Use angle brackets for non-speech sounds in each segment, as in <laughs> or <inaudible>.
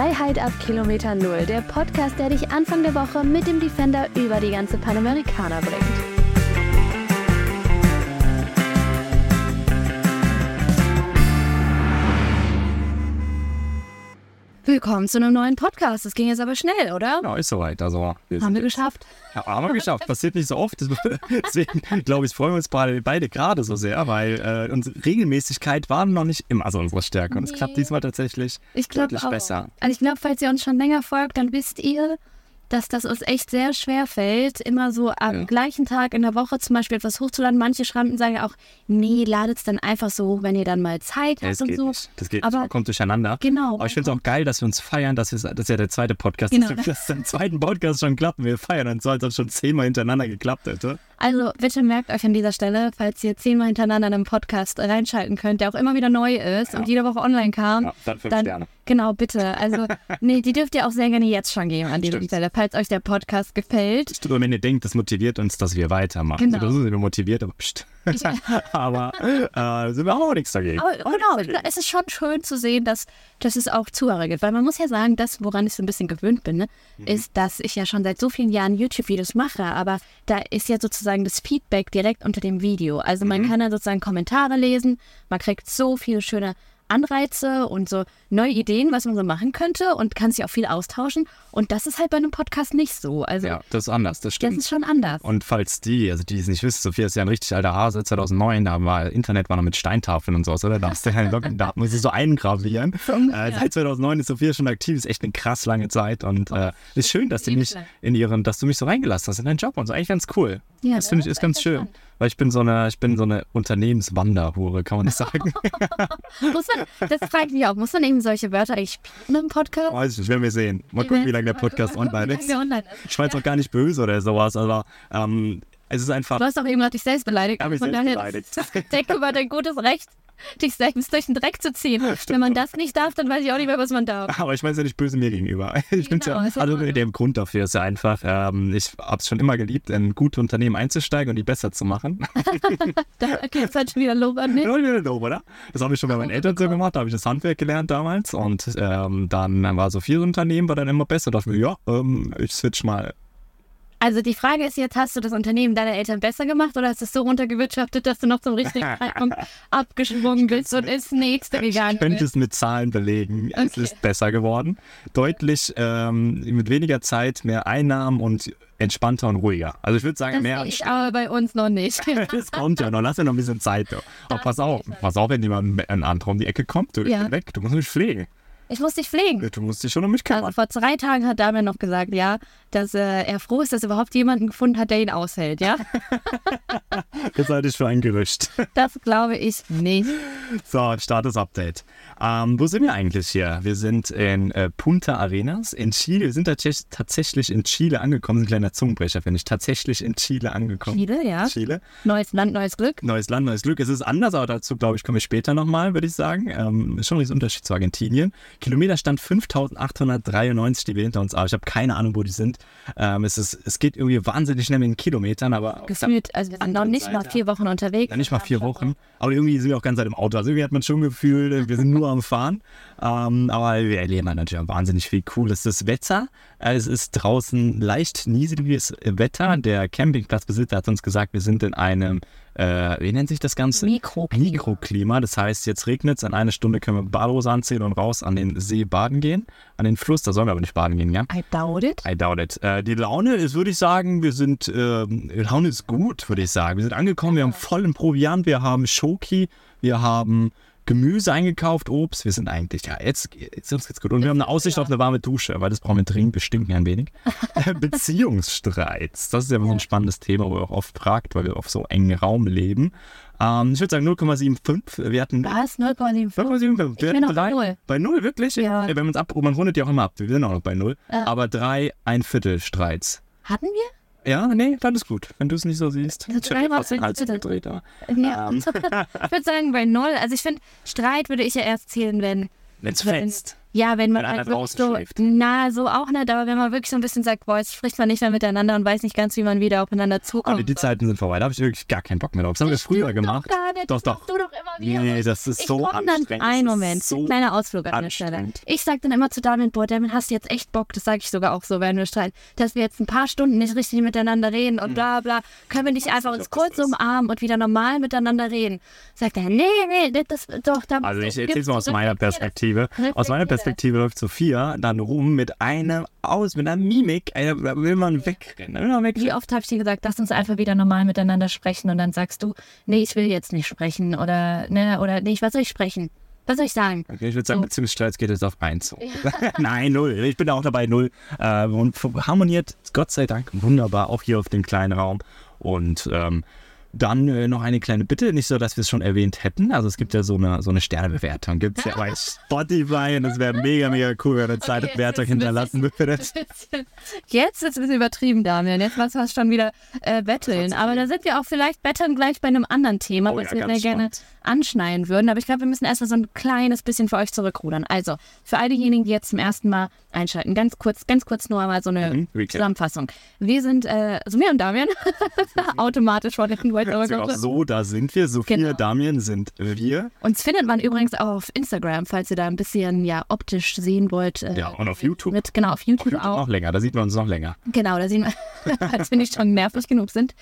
Freiheit ab Kilometer Null, der Podcast, der dich Anfang der Woche mit dem Defender über die ganze Panamericana bringt. Willkommen zu einem neuen Podcast. Das ging jetzt aber schnell, oder? Ja, ist soweit. Also, wir haben wir geschafft. Ja, haben wir geschafft. Passiert nicht so oft. <laughs> Deswegen, glaube ich, freuen wir uns beide, beide gerade so sehr, weil äh, unsere Regelmäßigkeit war noch nicht immer so unsere Stärke. Und es klappt diesmal tatsächlich ich deutlich auch. besser. Also ich glaube, falls ihr uns schon länger folgt, dann wisst ihr, dass das uns echt sehr schwer fällt, immer so am ja. gleichen Tag in der Woche zum Beispiel etwas hochzuladen. Manche schreiben sagen ja auch, nee, ladet es dann einfach so hoch, wenn ihr dann mal Zeit habt ja, und so. Nicht. Das geht Aber, kommt durcheinander. Genau. Aber ich finde es auch geil, dass wir uns feiern. Das ist, das ist ja der zweite Podcast. Genau. <laughs> Dass das im zweiten Podcast schon klappt. Wir feiern, dann soll es schon zehnmal hintereinander geklappt hätte. Also bitte merkt euch an dieser Stelle, falls ihr zehnmal hintereinander in einen Podcast reinschalten könnt, der auch immer wieder neu ist ja. und jede Woche online kam. Ja, dann fünf dann, Sterne. Genau, bitte. Also, <laughs> nee, die dürft ihr auch sehr gerne jetzt schon geben an dieser Stimmt. Stelle, falls euch der Podcast gefällt. Stimmt, wenn ihr denkt, das motiviert uns, dass wir weitermachen. Genau. Also, sind wir motiviert, aber pst. <laughs> aber äh, sind wir auch nichts dagegen. Aber, genau, es ist schon schön zu sehen, dass, dass es auch Zuhörer gibt. Weil man muss ja sagen, das, woran ich so ein bisschen gewöhnt bin, ne, mhm. ist, dass ich ja schon seit so vielen Jahren YouTube-Videos mache. Aber da ist ja sozusagen das Feedback direkt unter dem Video. Also man mhm. kann dann sozusagen Kommentare lesen, man kriegt so viele schöne Anreize und so neue Ideen, was man so machen könnte und kann sich auch viel austauschen. Und das ist halt bei einem Podcast nicht so. Also, ja, das ist anders, das stimmt. Das ist schon anders. Und falls die, also die es nicht wissen, Sophia ist ja ein richtig alter Hase, 2009, da war Internet war noch mit Steintafeln und sowas, oder? Da hast du keine Login, da muss ich so eingravieren. äh, seit 2009 ist Sophia schon aktiv, ist echt eine krass lange Zeit und äh, ist schön, dass du mich in ihren, dass du mich so reingelassen hast in deinen Job und so. Eigentlich ganz cool. Ja, das finde ich ist ganz schön. Weil ich bin so eine, ich bin so eine Unternehmenswanderhure, kann man das sagen. <laughs> muss man, das fragt mich auch, muss man eben solche Wörter eigentlich spielen im Podcast? Weiß ich nicht, werden wir sehen. Mal gucken, wie lange der Podcast online ist. Ich war jetzt auch gar nicht böse oder sowas, aber ähm, es ist einfach. Du hast doch eben gerade dich selbst beleidigt. Hab ich selbst beleidigt. Denke über dein gutes Recht dich selbst durch den Dreck zu ziehen. <laughs> Ja, Wenn man das nicht darf, dann weiß ich auch nicht mehr, was man darf. Aber ich meine es ja nicht böse mir gegenüber. <laughs> Ich genau, ja, also der Grund dafür ist ja einfach, ähm, ich habe es schon immer geliebt, in gute Unternehmen einzusteigen und die besser zu machen. <laughs> da, okay, jetzt hat schon wieder Lob an mich. Ja, wieder Lob, oder? Das habe ich schon bei meinen Eltern so gemacht, da habe ich das Handwerk gelernt damals und ähm, dann war so vier Unternehmen, war dann immer besser. Da dachte ich mir, ja, ähm, ich switch mal also die Frage ist jetzt, hast du das Unternehmen deiner Eltern besser gemacht oder hast du es so runtergewirtschaftet, dass du noch zum richtigen <laughs> Zeitpunkt abgeschwungen bist und ins nächste gegangen bist? Ich könnte es mit Zahlen belegen. Okay. Es ist besser geworden. Deutlich ähm, mit weniger Zeit, mehr Einnahmen und entspannter und ruhiger. Also ich würde sagen, das mehr. Ich aber bei uns noch nicht. <laughs> das kommt ja noch. Lass ja noch ein bisschen Zeit. Doch. Aber pass auf, pass auf, wenn jemand ein anderer um die Ecke kommt, du ja. weg. Du musst mich pflegen. Ich muss dich pflegen. Du musst dich schon um mich kümmern. Also vor zwei Tagen hat Damian noch gesagt, ja, dass äh, er froh ist, dass er überhaupt jemanden gefunden hat, der ihn aushält, ja? <laughs> das halte ich für ein Gerücht. <laughs> Das glaube ich nicht. So, Status-Update. Ähm, wo sind wir eigentlich hier? Wir sind in äh, Punta Arenas in Chile. Wir sind tatsächlich in Chile angekommen. Ein kleiner Zungenbrecher, finde ich. Tatsächlich in Chile angekommen. Chile, ja. Chile. Neues Land, neues Glück. Neues Land, neues Glück. Es ist anders, aber dazu, glaube ich, komme ich später nochmal, würde ich sagen. Ähm, ist schon ein Unterschied zu Argentinien. Kilometerstand 5893, die wir hinter uns haben. Ich habe keine Ahnung, wo die sind. Ähm, es, ist, es geht irgendwie wahnsinnig schnell mit den Kilometern, aber. Gefühlt, also wir sind noch nicht Seite, mal vier Wochen unterwegs. Ja, nicht mal vier Wochen. Aber irgendwie sind wir auch ganz Zeit im Auto. Also irgendwie hat man schon gefühlt, wir sind nur am Fahren. Ähm, aber wir erleben natürlich wahnsinnig viel Cooles. Das Wetter, es ist draußen leicht niedriges Wetter. Der Campingplatzbesitzer hat uns gesagt, wir sind in einem äh, wie nennt sich das Ganze? Mikroklima. Mikroklima. Das heißt, jetzt regnet es, in einer Stunde können wir Badehose anziehen und raus an den See baden gehen. An den Fluss, da sollen wir aber nicht baden gehen, ja? I doubt it. I doubt it. Äh, die Laune ist, würde ich sagen, wir sind, äh, die Laune ist gut, würde ich sagen. Wir sind angekommen, wir haben vollen Proviant, wir haben Schoki, wir haben Gemüse eingekauft, Obst. Wir sind eigentlich, ja, jetzt, jetzt uns geht's gut. Und wir haben eine Aussicht auf eine warme Dusche, weil das brauchen wir dringend bestimmt ein wenig. <laughs> Beziehungsstreits. Das ist ja so ein spannendes Thema, wo wir auch oft fragt, weil wir auf so engen Raum leben. Ähm, ich würde sagen 0,75. Wir hatten. Was? 0,75? 0,75. Wir hatten drei, bei 0. Bei 0, wirklich? Ja. ja wenn man es ab, man rundet ja auch immer ab. Wir sind auch noch bei 0. Ja. Aber drei, ein Viertel Streits. Hatten wir? Ja, nee, dann ist gut, wenn du es nicht so siehst. Also ich habe Hals gedreht, aber, ja. ähm. ich würde sagen bei null. Also ich finde, Streit würde ich ja erst zählen, wenn Wenn's fetzt. Ja, wenn man Wenn halt draußen so, schläft. na, so auch nicht, aber wenn man wirklich so ein bisschen sagt, boah, jetzt spricht man nicht mehr miteinander und weiß nicht ganz, wie man wieder aufeinander Aber zukommt. die Zeiten sind vorbei, da habe ich wirklich gar keinen Bock mehr drauf. Das haben wir früher gemacht. Doch, nicht. Doch, Das doch. Du doch immer wieder. Nee, das ist ich so komm dann, anstrengend. Ein Das Moment, so kleiner Ausflug an der Stelle. anstrengend. Ich sag dann immer zu Damian, boah, Damian, hast du jetzt echt Bock, das sage ich sogar auch so, wenn wir streiten, dass wir jetzt ein paar Stunden nicht richtig miteinander reden und bla bla. Können wir nicht einfach uns Mhm. kurz das umarmen und wieder normal miteinander reden? Sagt er, nee, nee, das, das doch, da Also ich erzähle es mal aus meiner das. Perspektive. Aus meiner das. Perspektive läuft Sophia dann rum mit einer aus, mit einer Mimik. Da will man wegrennen. Will man Wie wegrennen. oft habe ich dir gesagt, lass uns einfach wieder normal miteinander sprechen und dann sagst du, nee, ich will jetzt nicht sprechen oder ne, oder nee, was soll ich sprechen? Was soll ich sagen? Okay, ich würde sagen, So. Beziehungsstreit geht jetzt auf eins. zu. <laughs> Nein, null. Ich bin da auch dabei, null. Äh, und harmoniert, Gott sei Dank, wunderbar, auch hier auf dem kleinen Raum. Und ähm, dann äh, noch eine kleine Bitte, nicht so, dass wir es schon erwähnt hätten. Also es gibt ja so eine, so eine Sternebewertung, gibt es ja <laughs> bei Spotify und es wäre mega, mega cool, wenn ihr eine zweite Bewertung ein hinterlassen würdet. Jetzt ist es ein bisschen übertrieben, Damian. Jetzt was fast schon wieder äh, betteln. Aber da sind wir auch vielleicht betteln gleich bei einem anderen Thema, Oh was ja, wir sehr gerne spannend. Anschneiden würden. Aber ich glaube, wir müssen erstmal so ein kleines bisschen für euch zurückrudern. Also, für all diejenigen, die jetzt zum ersten Mal einschalten, ganz kurz, ganz kurz nur mal so eine Mhm. Zusammenfassung. Wir sind, äh, also mir und Damian, <laughs> automatisch vor den auch so, da sind wir. Sophia, Genau. Damian sind wir. Uns findet man übrigens auch auf Instagram, falls ihr da ein bisschen ja optisch sehen wollt. Äh, Ja, und auf YouTube. Mit, genau, auf YouTube, YouTube auch. noch länger, da sieht man uns noch länger. Genau, da sehen wir, <laughs> als wir nicht schon nervig genug sind.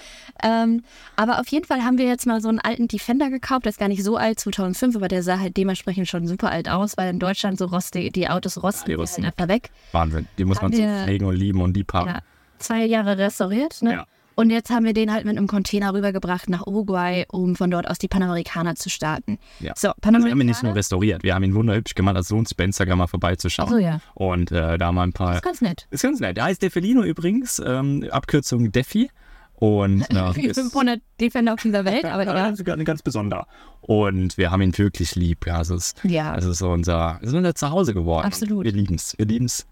Ähm, aber auf jeden Fall haben wir jetzt mal so einen alten Defender gekauft. Der ist gar nicht so alt, 2005, aber der sah halt dementsprechend schon super alt aus, weil in Deutschland so rostig, die Autos rosten die die rosten. halt einfach weg. Wahnsinn. Die muss man Haben so wir- pflegen und lieben und lieb haben. Ja, zwei Jahre restauriert, ne? Ja. Und jetzt haben wir den halt mit einem Container rübergebracht nach Uruguay, um von dort aus die Panamerikaner zu starten. Ja. So, Also wir haben ihn nicht nur Panamerikaner. restauriert, wir haben ihn wunderhübsch gemacht. Lohnt sich bei Instagram mal vorbeizuschauen. Ach so, ja. Und äh, da mal ein paar. Das ist ganz nett. Ist ganz nett. Der heißt Defilino übrigens, ähm, Abkürzung Defi. Und äh, <laughs> Wie ist, 500 Defender auf dieser Welt, aber <laughs> ja, ist ganz, besonder. Und wir haben ihn wirklich lieb. Ja, es, Ja. es ist so unser, es ist unser Zuhause geworden. Absolut. Wir lieben es. Wir lieben es.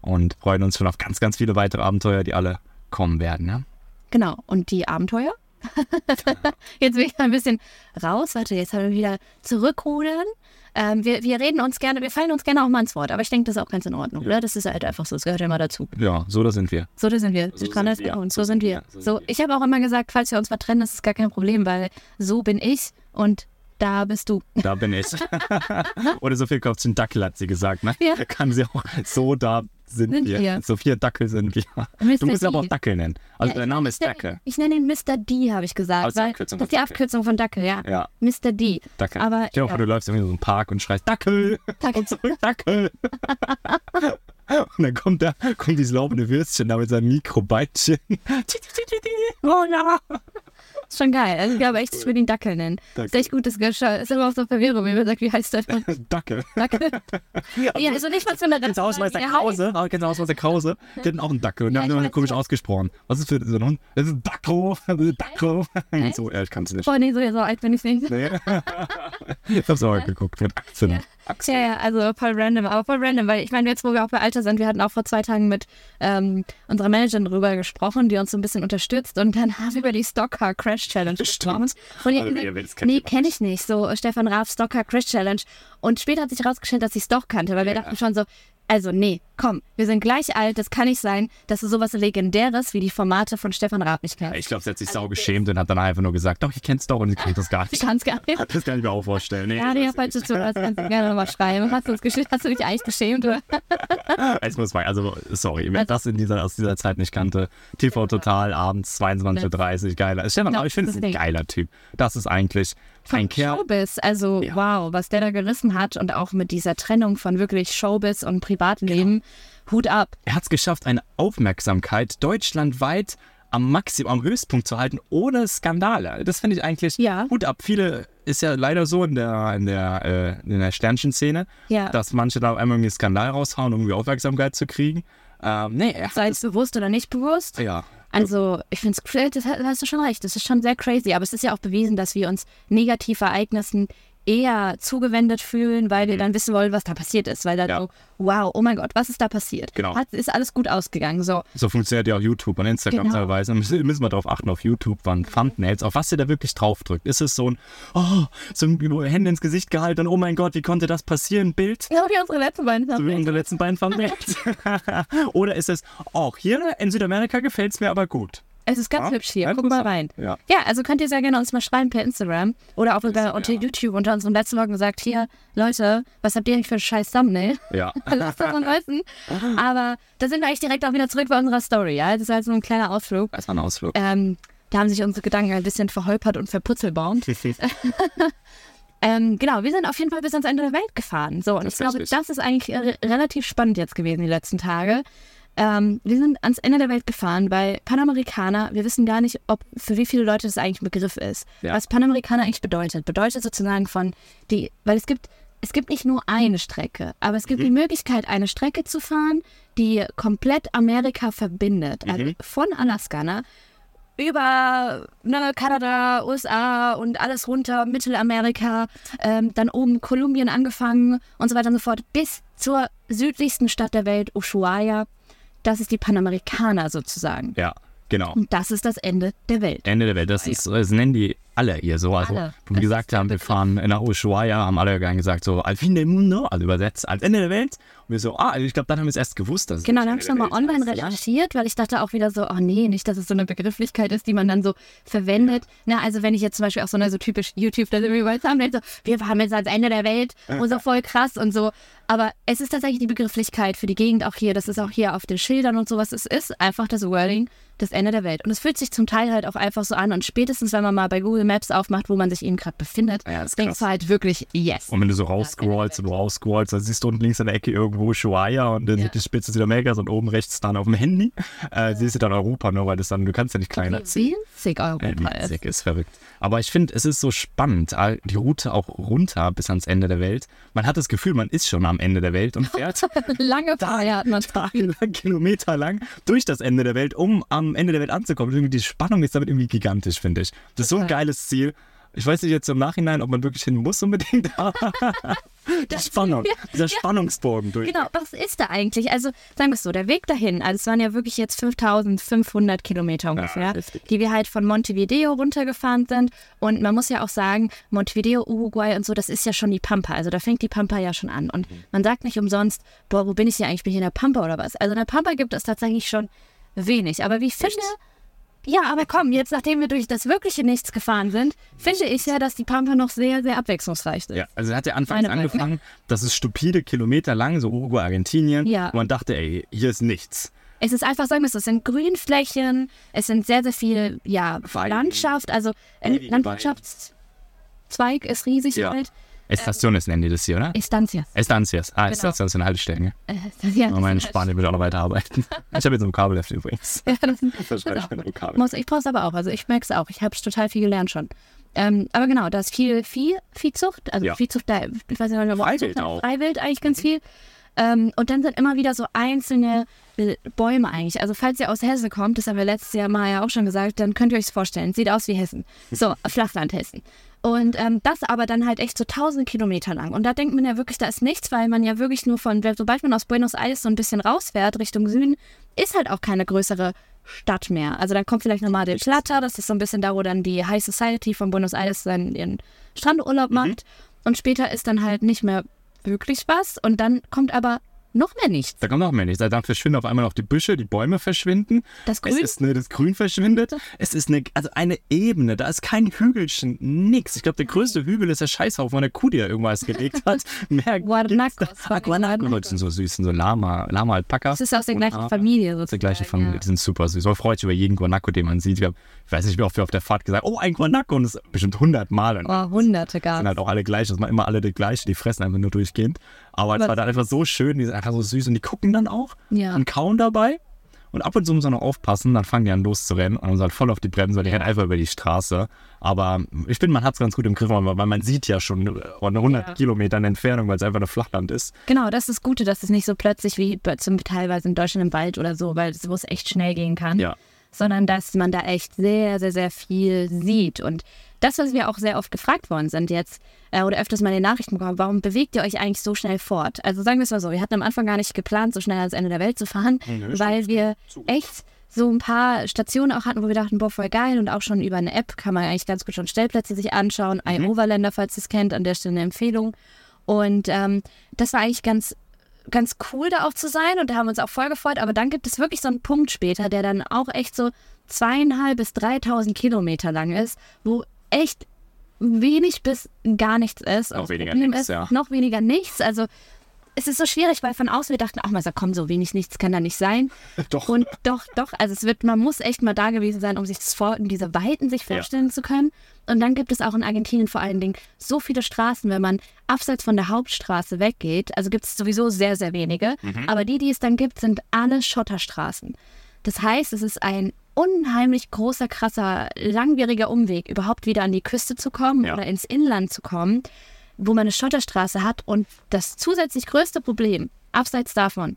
Und freuen uns schon auf ganz, ganz viele weitere Abenteuer, die alle kommen werden. Ja? Genau. Und die Abenteuer? <laughs> jetzt will ich ein bisschen raus. Warte, jetzt haben wir wieder zurückrudern. Ähm, wir, wir reden uns gerne, wir fallen uns gerne auch mal ins Wort, aber ich denke, das ist auch ganz in Ordnung, oder? Das ist halt einfach so, das gehört ja immer dazu. ja, so da sind wir. So, da sind wir. So sind wir. Und So so sind wir. wir. So So, sind wir. ich habe auch immer gesagt, falls wir uns mal trennen, das ist gar kein Problem, weil so bin ich und da bist du. Da bin ich. <laughs> Oder Sophia kauft sich einen Dackel, hat sie gesagt. Ne? Ja. Kann sie auch. So, da sind, Sind wir. wir. Sophia Dackel sind wir. Mr. Du musst ihn aber auch D. Dackel nennen. Also Ja, dein ich- Name ist Dackel. Ich nenne ihn Mr. D, habe ich gesagt. Aber das ist die weil Abkürzung das von ist die Dackel. Abkürzung von Dackel, ja. Ja. Mr. D. Dackel. Aber Stell dir vor, ja. du läufst irgendwie in so einem Park und schreist Dackel. Dackel. Und zurück Dackel. und dann kommt da, kommt dieses laufende Würstchen da mit seinem Mikrobeitchen. oh ja. Ist schon geil. Also ich glaube echt, ich würde ihn Dackel nennen. Dackel. Ist echt gut, das ist immer auch so Verwirrung, wenn man sagt, wie heißt der? <laughs> Dackel. Dackel. ja, also nicht mal zu einer Kennst du Hausmeister Krause? Kennst du Hausmeister Krause? Die hatten auch einen Dackel und die Ja, haben immer komisch ausgesprochen. Was ist für so ein Hund? Das ist ein Dacko. Das ist ein Dacko. <laughs> So, ja, ich kann es nicht. Boah, nee, so, so alt bin ich nicht. Nee. <laughs> ich hab's auch geguckt mit 18. Ja, ja, also voll random, aber voll random, weil ich meine, jetzt wo wir auch bei Alter sind, wir hatten auch vor zwei Tagen mit ähm, unserer Managerin drüber gesprochen, die uns so ein bisschen unterstützt und dann <laughs> haben wir über die Stockcar Crash Challenge gesprochen. Und Also, will, das kennt nee, kenne ich nicht, so Stefan Raaf Stockcar Crash Challenge. Und später hat sich herausgestellt, dass ich es doch kannte, weil wir dachten schon so, also nee, komm, wir sind gleich alt, das kann nicht sein, dass du sowas Legendäres wie die Formate von Stefan Raab nicht kennst. Ich glaube, sie hat sich sau geschämt und hat dann einfach nur gesagt, doch, ich kenn's doch und ich krieg das gar Ich nicht. kann es gar nicht. <laughs> Das kann ich mir auch vorstellen. Nee, Ja, nee, das- falls du zuhörst, kannst du gerne nochmal schreiben. Hast du? Hast du dich eigentlich geschämt? Oder? <laughs> Es muss mal, also sorry, wer das in dieser, aus dieser Zeit nicht kannte, TV Total, abends 22.30 Uhr, geiler. Stefan, Ja, aber ich finde es das ein geiler Typ. Das ist eigentlich Kerl. Showbiz, also Ja. wow, was der da gerissen hat und auch mit dieser Trennung von wirklich Showbiz und Privatleben, Hut ab. Er hat es geschafft, eine Aufmerksamkeit deutschlandweit am Maximum, am Höchstpunkt zu halten, ohne Skandale. Das finde ich eigentlich Ja. Hut ab. Viele ist ja leider so in der, in der, äh, in der Sternchen-Szene, Ja. dass manche da einmal einen Skandal raushauen, um irgendwie Aufmerksamkeit zu kriegen. Ähm, nee, Sei es bewusst oder nicht bewusst. ja. Also, ich finde es, das hast du schon recht, das ist schon sehr crazy, aber es ist ja auch bewiesen, dass wir uns Negativereignissen eher zugewendet fühlen, weil wir dann wissen wollen, was da passiert ist. Weil dann Ja. so, wow, oh mein Gott, was ist da passiert? Genau. Hat, ist alles gut ausgegangen. So, So funktioniert ja auch YouTube und Instagram Genau. teilweise. Müssen müssen wir darauf achten, auf YouTube, wann Thumbnails, auf was ihr da wirklich draufdrückt. Ist es so ein, oh, so ein Hände ins Gesicht gehalten und oh mein Gott, wie konnte das passieren? Bild? ja, wie unsere letzten beiden So wie unsere letzten beiden Thumbnails. <laughs> <laughs> Oder ist es, auch hier in Südamerika gefällt es mir aber gut. Es ist ganz Ja, hübsch hier. ja, Guck mal rein. Ja. Ja, also könnt ihr sehr gerne uns mal schreiben per Instagram oder auch über, ja. unter YouTube unter unserem letzten Vlog gesagt, hier, Leute, was habt ihr eigentlich für ein scheiß Thumbnail? Ja. Lasst das mal wissen. Aber da sind wir eigentlich direkt auch wieder zurück bei unserer Story. Ja? Das ist halt so ein kleiner Ausflug. Das war ein Ausflug. Ähm, da haben sich unsere Gedanken ein bisschen verholpert und verputzelbaumt. <laughs> <laughs> ähm, genau, wir sind auf jeden Fall bis ans Ende der Welt gefahren. So, und ich glaube, Tatsächlich. das ist eigentlich äh, relativ spannend jetzt gewesen die letzten Tage. Ähm, wir sind ans Ende der Welt gefahren, weil Panamerikaner, wir wissen gar nicht, ob für wie viele Leute das eigentlich ein Begriff ist. Ja. Was Panamerikaner eigentlich bedeutet. Bedeutet sozusagen von die, weil es gibt, es gibt nicht nur eine Strecke, aber es gibt Mhm. die Möglichkeit, eine Strecke zu fahren, die komplett Amerika verbindet. Also Mhm. von Alaska, ne? über ne, Kanada, USA und alles runter, Mittelamerika, ähm, dann oben Kolumbien angefangen und so weiter und so fort, bis zur südlichsten Stadt der Welt, Ushuaia. Das ist die Panamerikaner sozusagen. Ja, genau. Und das ist das Ende der Welt. Ende der Welt. Das, ist, das nennen die alle hier so. Also, Alle. wir gesagt haben, wir fahren nach Ushuaia, haben alle gesagt, so, al fin del mundo, also übersetzt, als Ende der Welt. Und wir so, ah, ich glaube, dann haben wir es erst gewusst, dass es Genau, das dann habe ich der nochmal online recherchiert, weil ich dachte auch wieder so, oh nee, nicht, dass es so eine Begrifflichkeit ist, die man dann so verwendet. Na, also wenn ich jetzt zum Beispiel auch so eine so typisch YouTube, da sind wir bei Thumbnail so, wir haben jetzt ans Ende der Welt und so voll krass und so. Aber es ist tatsächlich die Begrifflichkeit für die Gegend auch hier, das ist auch hier auf den Schildern und sowas. Es ist einfach das Wording, das Ende der Welt. Und es fühlt sich zum Teil halt auch einfach so an und spätestens, wenn man mal bei Google Maps aufmacht, wo man sich eben gerade befindet, Ja, ist denkst du halt wirklich, yes. Und wenn du so rausscrollst und rausscrollst, dann siehst du unten links in der Ecke irgendwo Ushuaia und dann Ja. die Spitze Südamerikas und oben rechts dann auf dem Handy äh, siehst du dann Europa, nur weil das dann, du kannst ja nicht kleiner ziehen. Winzig Europa ist. Witzig, ist verrückt. Aber ich finde, es ist so spannend, die Route auch runter bis ans Ende der Welt. Man hat das Gefühl, man ist schon am Ende der Welt und fährt <laughs> Lange man. tagelang, <laughs> kilometerlang durch das Ende der Welt, um am Ende der Welt anzukommen. Die Spannung ist damit irgendwie gigantisch, finde ich. Das ist so ein Total. Geiles Ziel. Ich weiß nicht jetzt im Nachhinein, ob man wirklich hin muss unbedingt, <laughs> die Spannung, dieser Spannungsbogen durch. Genau, was ist da eigentlich? Also sagen wir es so, der Weg dahin, also es waren ja wirklich jetzt 5500 Kilometer ungefähr, heftig. die wir halt von Montevideo runtergefahren sind. Und man muss ja auch sagen, Montevideo, Uruguay und so, das ist ja schon die Pampa. Also da fängt die Pampa ja schon an. Und man sagt nicht umsonst, boah, wo bin ich hier eigentlich? Bin ich in der Pampa oder was? Also in der Pampa gibt es tatsächlich schon wenig. Aber wie ich finde, ja, aber komm, jetzt nachdem wir durch das wirkliche Nichts gefahren sind, finde ich ja, dass die Pampa noch sehr, sehr abwechslungsreich ist. Ja, also hat ja anfangs Meine Meinung. angefangen, das ist stupide Kilometer lang, so Uruguay, Argentinien. Ja. Und man dachte, ey, hier ist nichts. Es ist einfach, sagen wir es, so, es sind Grünflächen, es sind sehr, sehr viel ja. Landschaft, also Ewige Landwirtschaftszweig ist riesig Ja. halt. Estaciones nennen die das hier, oder? Estancias. Estancias. Ah, Estaciones sind Haltestellen. Äh, ja, Oh, mein Spanien will auch noch weiterarbeiten. <laughs> Ich habe jetzt ein Vokabelheft übrigens. Ja, das, Das das ich. Muss, brauche es aber auch. Also ich merke es auch. Ich habe total viel gelernt schon. Ähm, aber genau, da ist viel Vieh, Viehzucht, also Ja. Viehzucht, da, ich weiß nicht, Freiwild auch. Freiwild eigentlich ganz viel. Ähm, und dann sind immer wieder so einzelne äh, Bäume eigentlich. Also falls ihr aus Hessen kommt, das haben wir letztes Jahr mal ja auch schon gesagt, dann könnt ihr euch vorstellen. Sieht aus wie Hessen. So, <laughs> Flachland Hessen. Und ähm, das aber dann halt echt so tausend Kilometer lang. Und da denkt man ja wirklich, da ist nichts, weil man ja wirklich nur von, sobald man aus Buenos Aires so ein bisschen rausfährt Richtung Süden, ist halt auch keine größere Stadt mehr. Also dann kommt vielleicht nochmal der Plata, das ist so ein bisschen da, wo dann die High Society von Buenos Aires seinen ihren Strandurlaub macht. Und später ist dann halt nicht mehr wirklich was. Und dann kommt aber noch mehr nichts. Da kommt noch mehr nichts. Dann verschwinden auf einmal noch die Büsche, die Bäume verschwinden. Das Es Grün ist eine, das Grün verschwindet. Es ist eine, also eine Ebene. Da ist kein Hügelchen, nix. Ich glaube, der größte Hügel ist der Scheißhaufen von der Kuh, die da irgendwas gelegt hat. <laughs> Mehr Guarnacos. Ah, Guanacos. Die sind so süß, sind so Lama, Lama Alpaka. Das ist aus der gleichen. Familie Das ist sozusagen. der gleiche Familie, die sind super süß. Man freut sich über jeden Guanaco, den man sieht. Wir haben, weiß nicht, wie oft wir auf der Fahrt gesagt haben, oh, ein Guanaco. Und das ist bestimmt 100 Mal. Und Oh, hunderte sind gar. halt auch alle gleich. Das machen immer alle die gleiche. Die fressen einfach nur durchgehend. Aber es war dann einfach so schön. Die sind einfach so süß und die gucken dann auch Ja. und kauen dabei. Und ab und zu muss man noch aufpassen, dann fangen die an loszurennen und dann sind halt voll auf die Bremse, weil die rennen einfach über die Straße. Aber ich finde, man hat es ganz gut im Griff, weil man sieht ja schon äh, von 100 Ja. Kilometern Entfernung, weil es einfach ein Flachland ist. Genau, das ist das Gute, dass es nicht so plötzlich wie zum teilweise in Deutschland im Wald oder so, weil es wo es echt schnell gehen kann. Ja. Sondern dass man da echt sehr, sehr, sehr viel sieht. Und das, was wir auch sehr oft gefragt worden sind jetzt äh, oder öfters mal in den Nachrichten bekommen, warum bewegt ihr euch eigentlich so schnell fort? Also sagen wir es mal so, wir hatten am Anfang gar nicht geplant, so schnell ans Ende der Welt zu fahren, Nö, weil wir echt so ein paar Stationen auch hatten, wo wir dachten, boah, voll geil und auch schon über eine App kann man eigentlich ganz gut schon Stellplätze sich anschauen. Ein Overländer, falls ihr es kennt, an der Stelle eine Empfehlung. Und ähm, das war eigentlich ganz, ganz cool, da auch zu sein und da haben wir uns auch voll gefreut. Aber dann gibt es wirklich so einen Punkt später, der dann auch echt so zweieinhalb bis 3.000 Kilometer lang ist, wo echt wenig bis gar nichts ist. Noch weniger Problem nichts, ist, ja. Noch weniger nichts. Also es ist so schwierig, weil von außen wir dachten, ach mal, so, komm, so wenig nichts kann da nicht sein. <laughs> Doch. Und doch, doch, also es wird, man muss echt mal da gewesen sein, um sich das vor, um diese Weiten sich Ja. vorstellen zu können. Und dann gibt es auch in Argentinien vor allen Dingen so viele Straßen, wenn man abseits von der Hauptstraße weggeht, also gibt es sowieso sehr, sehr wenige, Mhm. aber die, die es dann gibt, sind alle Schotterstraßen. Das heißt, es ist ein unheimlich großer, krasser, langwieriger Umweg, überhaupt wieder an die Küste zu kommen Ja. oder ins Inland zu kommen, wo man eine Schotterstraße hat. Und das zusätzlich größte Problem, abseits davon,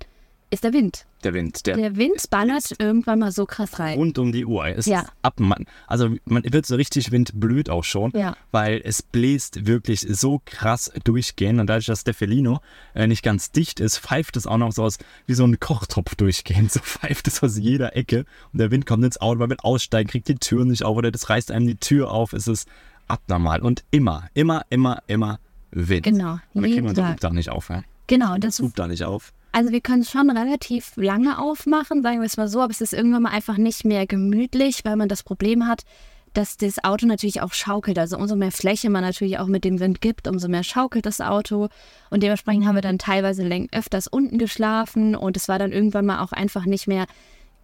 ist der Wind. Der Wind, der, Der Wind ballert irgendwann mal so krass rein. rund um die Uhr. Es Ja. ist ab, man, also man wird so richtig windblöd auch schon, Ja. weil es bläst wirklich so krass durchgehend und dadurch, dass der Felino äh, nicht ganz dicht ist, pfeift es auch noch so aus wie so ein Kochtopf durchgehend. <laughs> So pfeift es aus jeder Ecke und der Wind kommt ins Auto, man will aussteigen, kriegt die Tür nicht auf oder das reißt einem die Tür auf. Es ist abnormal und immer, immer, immer, immer Wind. Genau, Und wir kriegen jeden unser Tag. Hubdach nicht auf. Ja? Genau, das Das Hubdach nicht auf. also wir können es schon relativ lange aufmachen, sagen wir es mal so, aber es ist irgendwann mal einfach nicht mehr gemütlich, weil man das Problem hat, dass das Auto natürlich auch schaukelt. Also umso mehr Fläche man natürlich auch mit dem Wind gibt, umso mehr schaukelt das Auto. Und dementsprechend haben wir dann teilweise öfters unten geschlafen und es war dann irgendwann mal auch einfach nicht mehr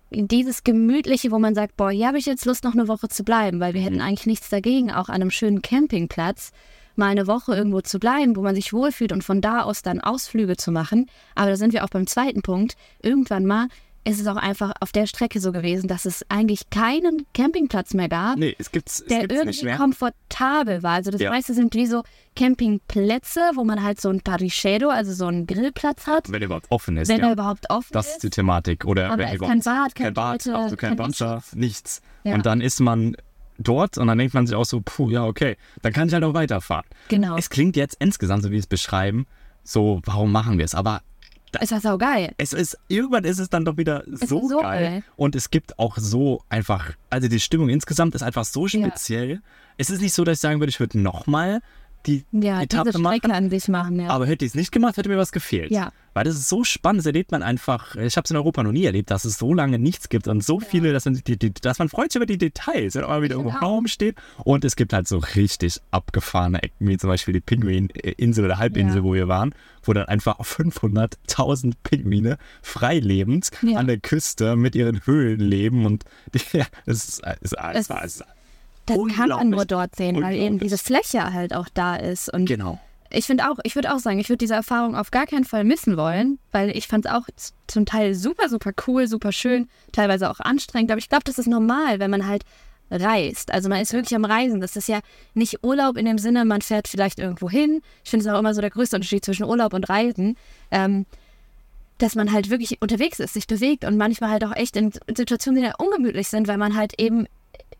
dieses Gemütliche, wo man sagt, boah, hier habe ich jetzt Lust, noch eine Woche zu bleiben, weil wir hätten eigentlich nichts dagegen, auch an einem schönen Campingplatz mal eine Woche irgendwo zu bleiben, wo man sich wohlfühlt und von da aus dann Ausflüge zu machen. Aber da sind wir auch beim zweiten Punkt. Irgendwann mal ist es auch einfach auf der Strecke so gewesen, dass es eigentlich keinen Campingplatz mehr gab, Nee, es gibt's, es der gibt's irgendwie komfortabel war. Also das Ja. meiste sind wie so Campingplätze, wo man halt so ein Parichedo, also so einen Grillplatz hat, Wenn er überhaupt offen ist. wenn ja. er überhaupt offen Das ist. ist die Thematik. Oder Aber wenn überhaupt- kein Bad, kein kein Bad, Toilette, also kein kein Wasser, nichts. Ja. Und dann ist man dort und dann denkt man sich auch so, puh, ja, okay, dann kann ich halt auch weiterfahren. Genau. Es klingt jetzt insgesamt, so wie wir es beschreiben, so, warum machen wir es? Aber ist das auch geil. es ist, irgendwann ist es dann doch wieder so, so geil. geil. Und es gibt auch so einfach, also die Stimmung insgesamt ist einfach so Ja. speziell. Es ist nicht so, dass ich sagen würde, ich würde nochmal die Ja, Etappe machen. An sich machen, ja. Aber hätte ich es nicht gemacht, hätte mir was gefehlt. Ja. Weil das ist so spannend, das erlebt man einfach. Ich habe es in Europa noch nie erlebt, dass es so lange nichts gibt und so viele, dass man, die, die, dass man freut sich über die Details, wenn man wieder Ich irgendwo. Raum steht. Und es gibt halt so richtig abgefahrene Ecken, wie zum Beispiel die Pinguininsel oder Halbinsel, Ja. wo wir waren, wo dann einfach <laughs> 500.000 Pinguine freilebend Ja. an der Küste mit ihren Höhlen leben. Und die, <laughs> ja, das ist, ist, ist, Es- war- ist das kann man nur dort sehen, weil eben diese Fläche halt auch da ist. Und genau. ich finde auch, ich würde auch sagen, ich würde diese Erfahrung auf gar keinen Fall missen wollen, weil ich fand es auch zum Teil super, super cool, super schön, teilweise auch anstrengend. Aber ich glaube, das ist normal, wenn man halt reist. Also man ist wirklich am Reisen. Das ist ja nicht Urlaub in dem Sinne, man fährt vielleicht irgendwo hin. Ich finde es auch immer so der größte Unterschied zwischen Urlaub und Reisen. Ähm, dass man halt wirklich unterwegs ist, sich bewegt und manchmal halt auch echt in Situationen, die ja ungemütlich sind, weil man halt eben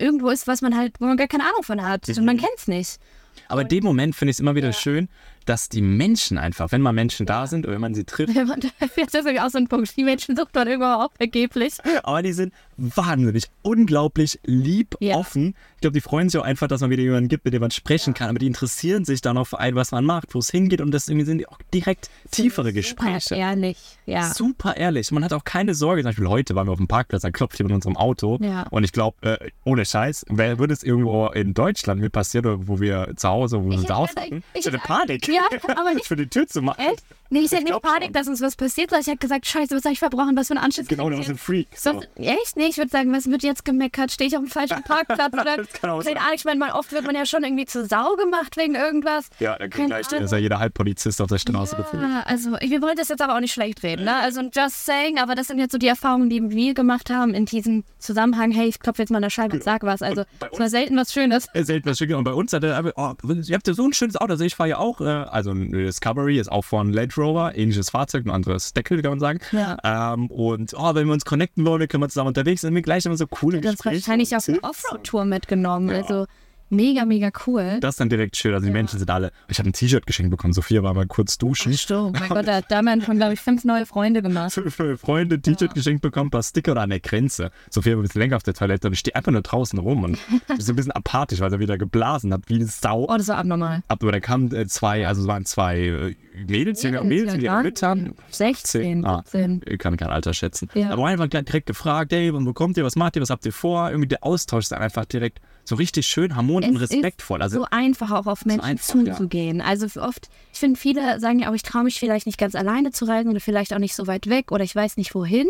irgendwo ist, was man halt, wo man gar keine Ahnung von hat. Und man kennt es nicht. Aber in dem Moment finde ich es immer wieder schön, dass die Menschen einfach, wenn mal Menschen da sind oder wenn man sie <laughs> trifft, Wenn man, das ist auch so ein Punkt. Die Menschen sucht man irgendwann auch vergeblich. aber die sind wahnsinnig, unglaublich lieb, Ja. offen. Ich glaube, die freuen sich auch einfach, dass man wieder jemanden gibt, mit dem man sprechen kann. Aber die interessieren sich dann auch für ein, was man macht, wo es hingeht. Und das irgendwie sind auch direkt tiefere Gespräche. Super ehrlich, ja. Super ehrlich. Man hat auch keine Sorge. Zum Beispiel heute waren wir auf dem Parkplatz, da klopft jemand in unserem Auto. Ja. Und ich glaube, äh, ohne Scheiß, würde es irgendwo in Deutschland mir passieren, oder wo wir zu Hause, wo wir Ich hätte- hatten? ich Ich hätte hätte- Panik. Ja, aber nicht- <laughs> für die Tür zu machen. Echt? Nee, ich hätte nicht Panik, schon. dass uns was passiert, sondern ich hätte gesagt, scheiße, was habe ich verbrochen, was für ein Anschiss. Genau, krieg das ich ist ein? Freak. Was, So. echt? Nee, ich würde sagen, was wird jetzt gemeckert? Stehe ich auf dem falschen <laughs> Parkplatz? Oder? Das kann auch Keine sein. Ahnung, ich meine, mal oft wird man ja schon irgendwie zur Sau gemacht wegen irgendwas. Ja, dann kriegt gleich Ahnung. ist ja jeder Halbpolizist auf der Straße gefühlt. Ja, also ich- wir wollen das jetzt aber auch nicht schlecht reden, ne? Also just saying, aber das sind jetzt so die Erfahrungen, die wir gemacht haben in diesem Zusammenhang. Hey, ich klopfe jetzt mal an der Scheibe und sag was. Also es war selten was Schönes. Er selten was schicken. Und bei uns hat er einfach, oh, ihr habt ja so ein schönes Auto. Also ich fahre ja auch, äh, also ein Discovery ist auch von Land Rover, ähnliches Fahrzeug, ein anderes Deckel, kann man sagen. Ja. Ähm, und oh, wenn wir uns connecten wollen, können wir zusammen unterwegs sind, wir gleich immer so coole Das Gespräche. wahrscheinlich auf eine. Offroad-Tour mitgenommen. Ja. Also mega, mega cool. Das ist dann direkt schön. Also die Menschen sind alle. Ich habe ein T-Shirt geschenkt bekommen. Sophia war mal kurz duschen. Stimmt, mein <laughs> Gott, da hat damals schon, glaube ich, fünf neue Freunde gemacht. Fünf neue Freunde, T-Shirt geschenkt bekommen, ein paar Sticker oder an der Grenze. Sophia war ein bisschen länger auf der Toilette und ich stehe einfach nur draußen rum und <laughs> bin so ein bisschen apathisch, weil er wieder geblasen hat, wie eine Sau. Oh, das war abnormal. Aber da kamen äh, zwei, also es waren zwei äh, Mädels, junge Mädels mit ihren Müttern. 16, Ah, 17. ich kann kein Alter schätzen. Ja. Aber einfach gleich direkt gefragt, hey, wo kommt ihr, was macht ihr, was habt ihr vor? Irgendwie der Austausch ist einfach direkt so richtig schön harmonisch und respektvoll. Also so einfach auch auf Menschen einfach, ja. zuzugehen. Also oft, ich finde, viele sagen ja auch, ich traue mich vielleicht nicht ganz alleine zu reisen oder vielleicht auch nicht so weit weg oder ich weiß nicht wohin.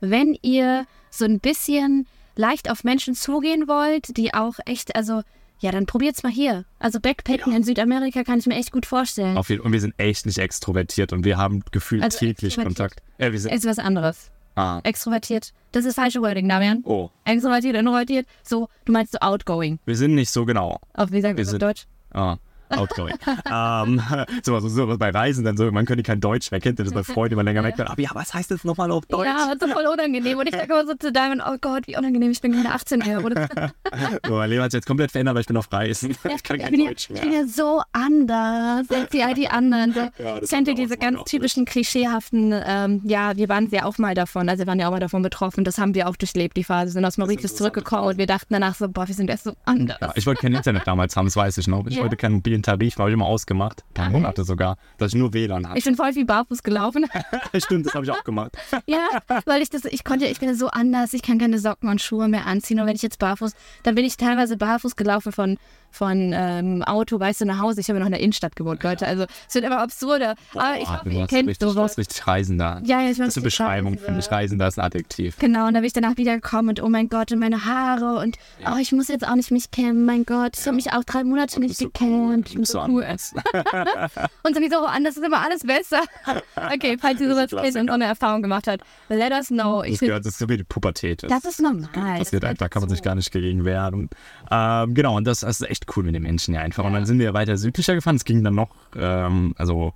Wenn ihr so ein bisschen leicht auf Menschen zugehen wollt, die auch echt, also ja, dann probiert's mal hier. Also Backpacken in Südamerika kann ich mir echt gut vorstellen. auf jeden Und wir sind echt nicht extrovertiert und wir haben gefühlt Also täglich. Kontakt. Äh, wir sind, Ist was anderes. ah, Extrovertiert. Das ist falsche Wording, Damian. oh, Extrovertiert, introvertiert. So, du meinst so outgoing. wir sind nicht so genau. Auf wie sagen wir das auf sind- Deutsch? Ah, outgoing. ähm, so, so, so bei Reisen dann so, man könnte kein Deutsch weg, kennt das bei Freunden immer länger weg. Aber ja, was heißt das nochmal auf Deutsch? Ja, das ist voll unangenehm. Und ich sage immer so zu Diamond, oh Gott, wie unangenehm, ich bin keine 18 mehr. Oder? So, mein Leben hat sich jetzt komplett verändert, weil ich bin auf Reisen. Ich kann ich, kein bin ja, Deutsch ich mehr. bin ja so anders als die all die anderen. So, Ja, kennt ihr diese ganz typischen klischeehaften, ähm, ja, wir waren ja auch mal davon, also wir waren ja auch mal davon betroffen, das haben wir auch durchlebt, die Phase, sind aus Mauritius zurückgekommen und wir dachten danach so, boah, wir sind erst so anders. Ja, ich wollte kein Internet damals haben, das weiß ich noch. Ich wollte keinen mobilen Tarif, habe ich immer ausgemacht. Ein paar Monate sogar, dass ich nur WLAN hatte. Ich bin voll viel barfuß gelaufen. <laughs> Stimmt, das habe ich auch gemacht. Ja, weil ich das, ich konnte, ich bin so anders, ich kann keine Socken und Schuhe mehr anziehen. Und wenn ich jetzt barfuß, dann bin ich teilweise barfuß gelaufen von, von ähm, Auto, weißt du, nach Hause. Ich habe ja noch in der Innenstadt gewohnt, Leute. Also es wird immer absurder. Aber ich hoffe, du ihr kennt richtig, du sowas. warst richtig Reisender. Ja, ja, ich war Das ist eine Beschreibung, finde ich. Reisender ist ein Adjektiv. Genau, und da bin ich danach wieder gekommen und oh mein Gott, und meine Haare und oh, ich muss jetzt auch nicht mich kämmen, mein Gott, ich habe mich auch drei Monate nicht gekämmt, ich Du bist so cool. anders. <laughs> Und sowieso anders ist immer alles besser. <laughs> Okay, falls ihr sowas kennt und so eine Erfahrung gemacht habt, let us know. Ich Das, gehört, das ist so wie die Pubertät. das ist normal. passiert Das einfach, da kann man sich gar nicht gegen wehren. Ähm, genau, und das, das ist echt cool mit den Menschen ja einfach. Und dann sind wir weiter südlicher gefahren. Es ging dann noch, ähm, also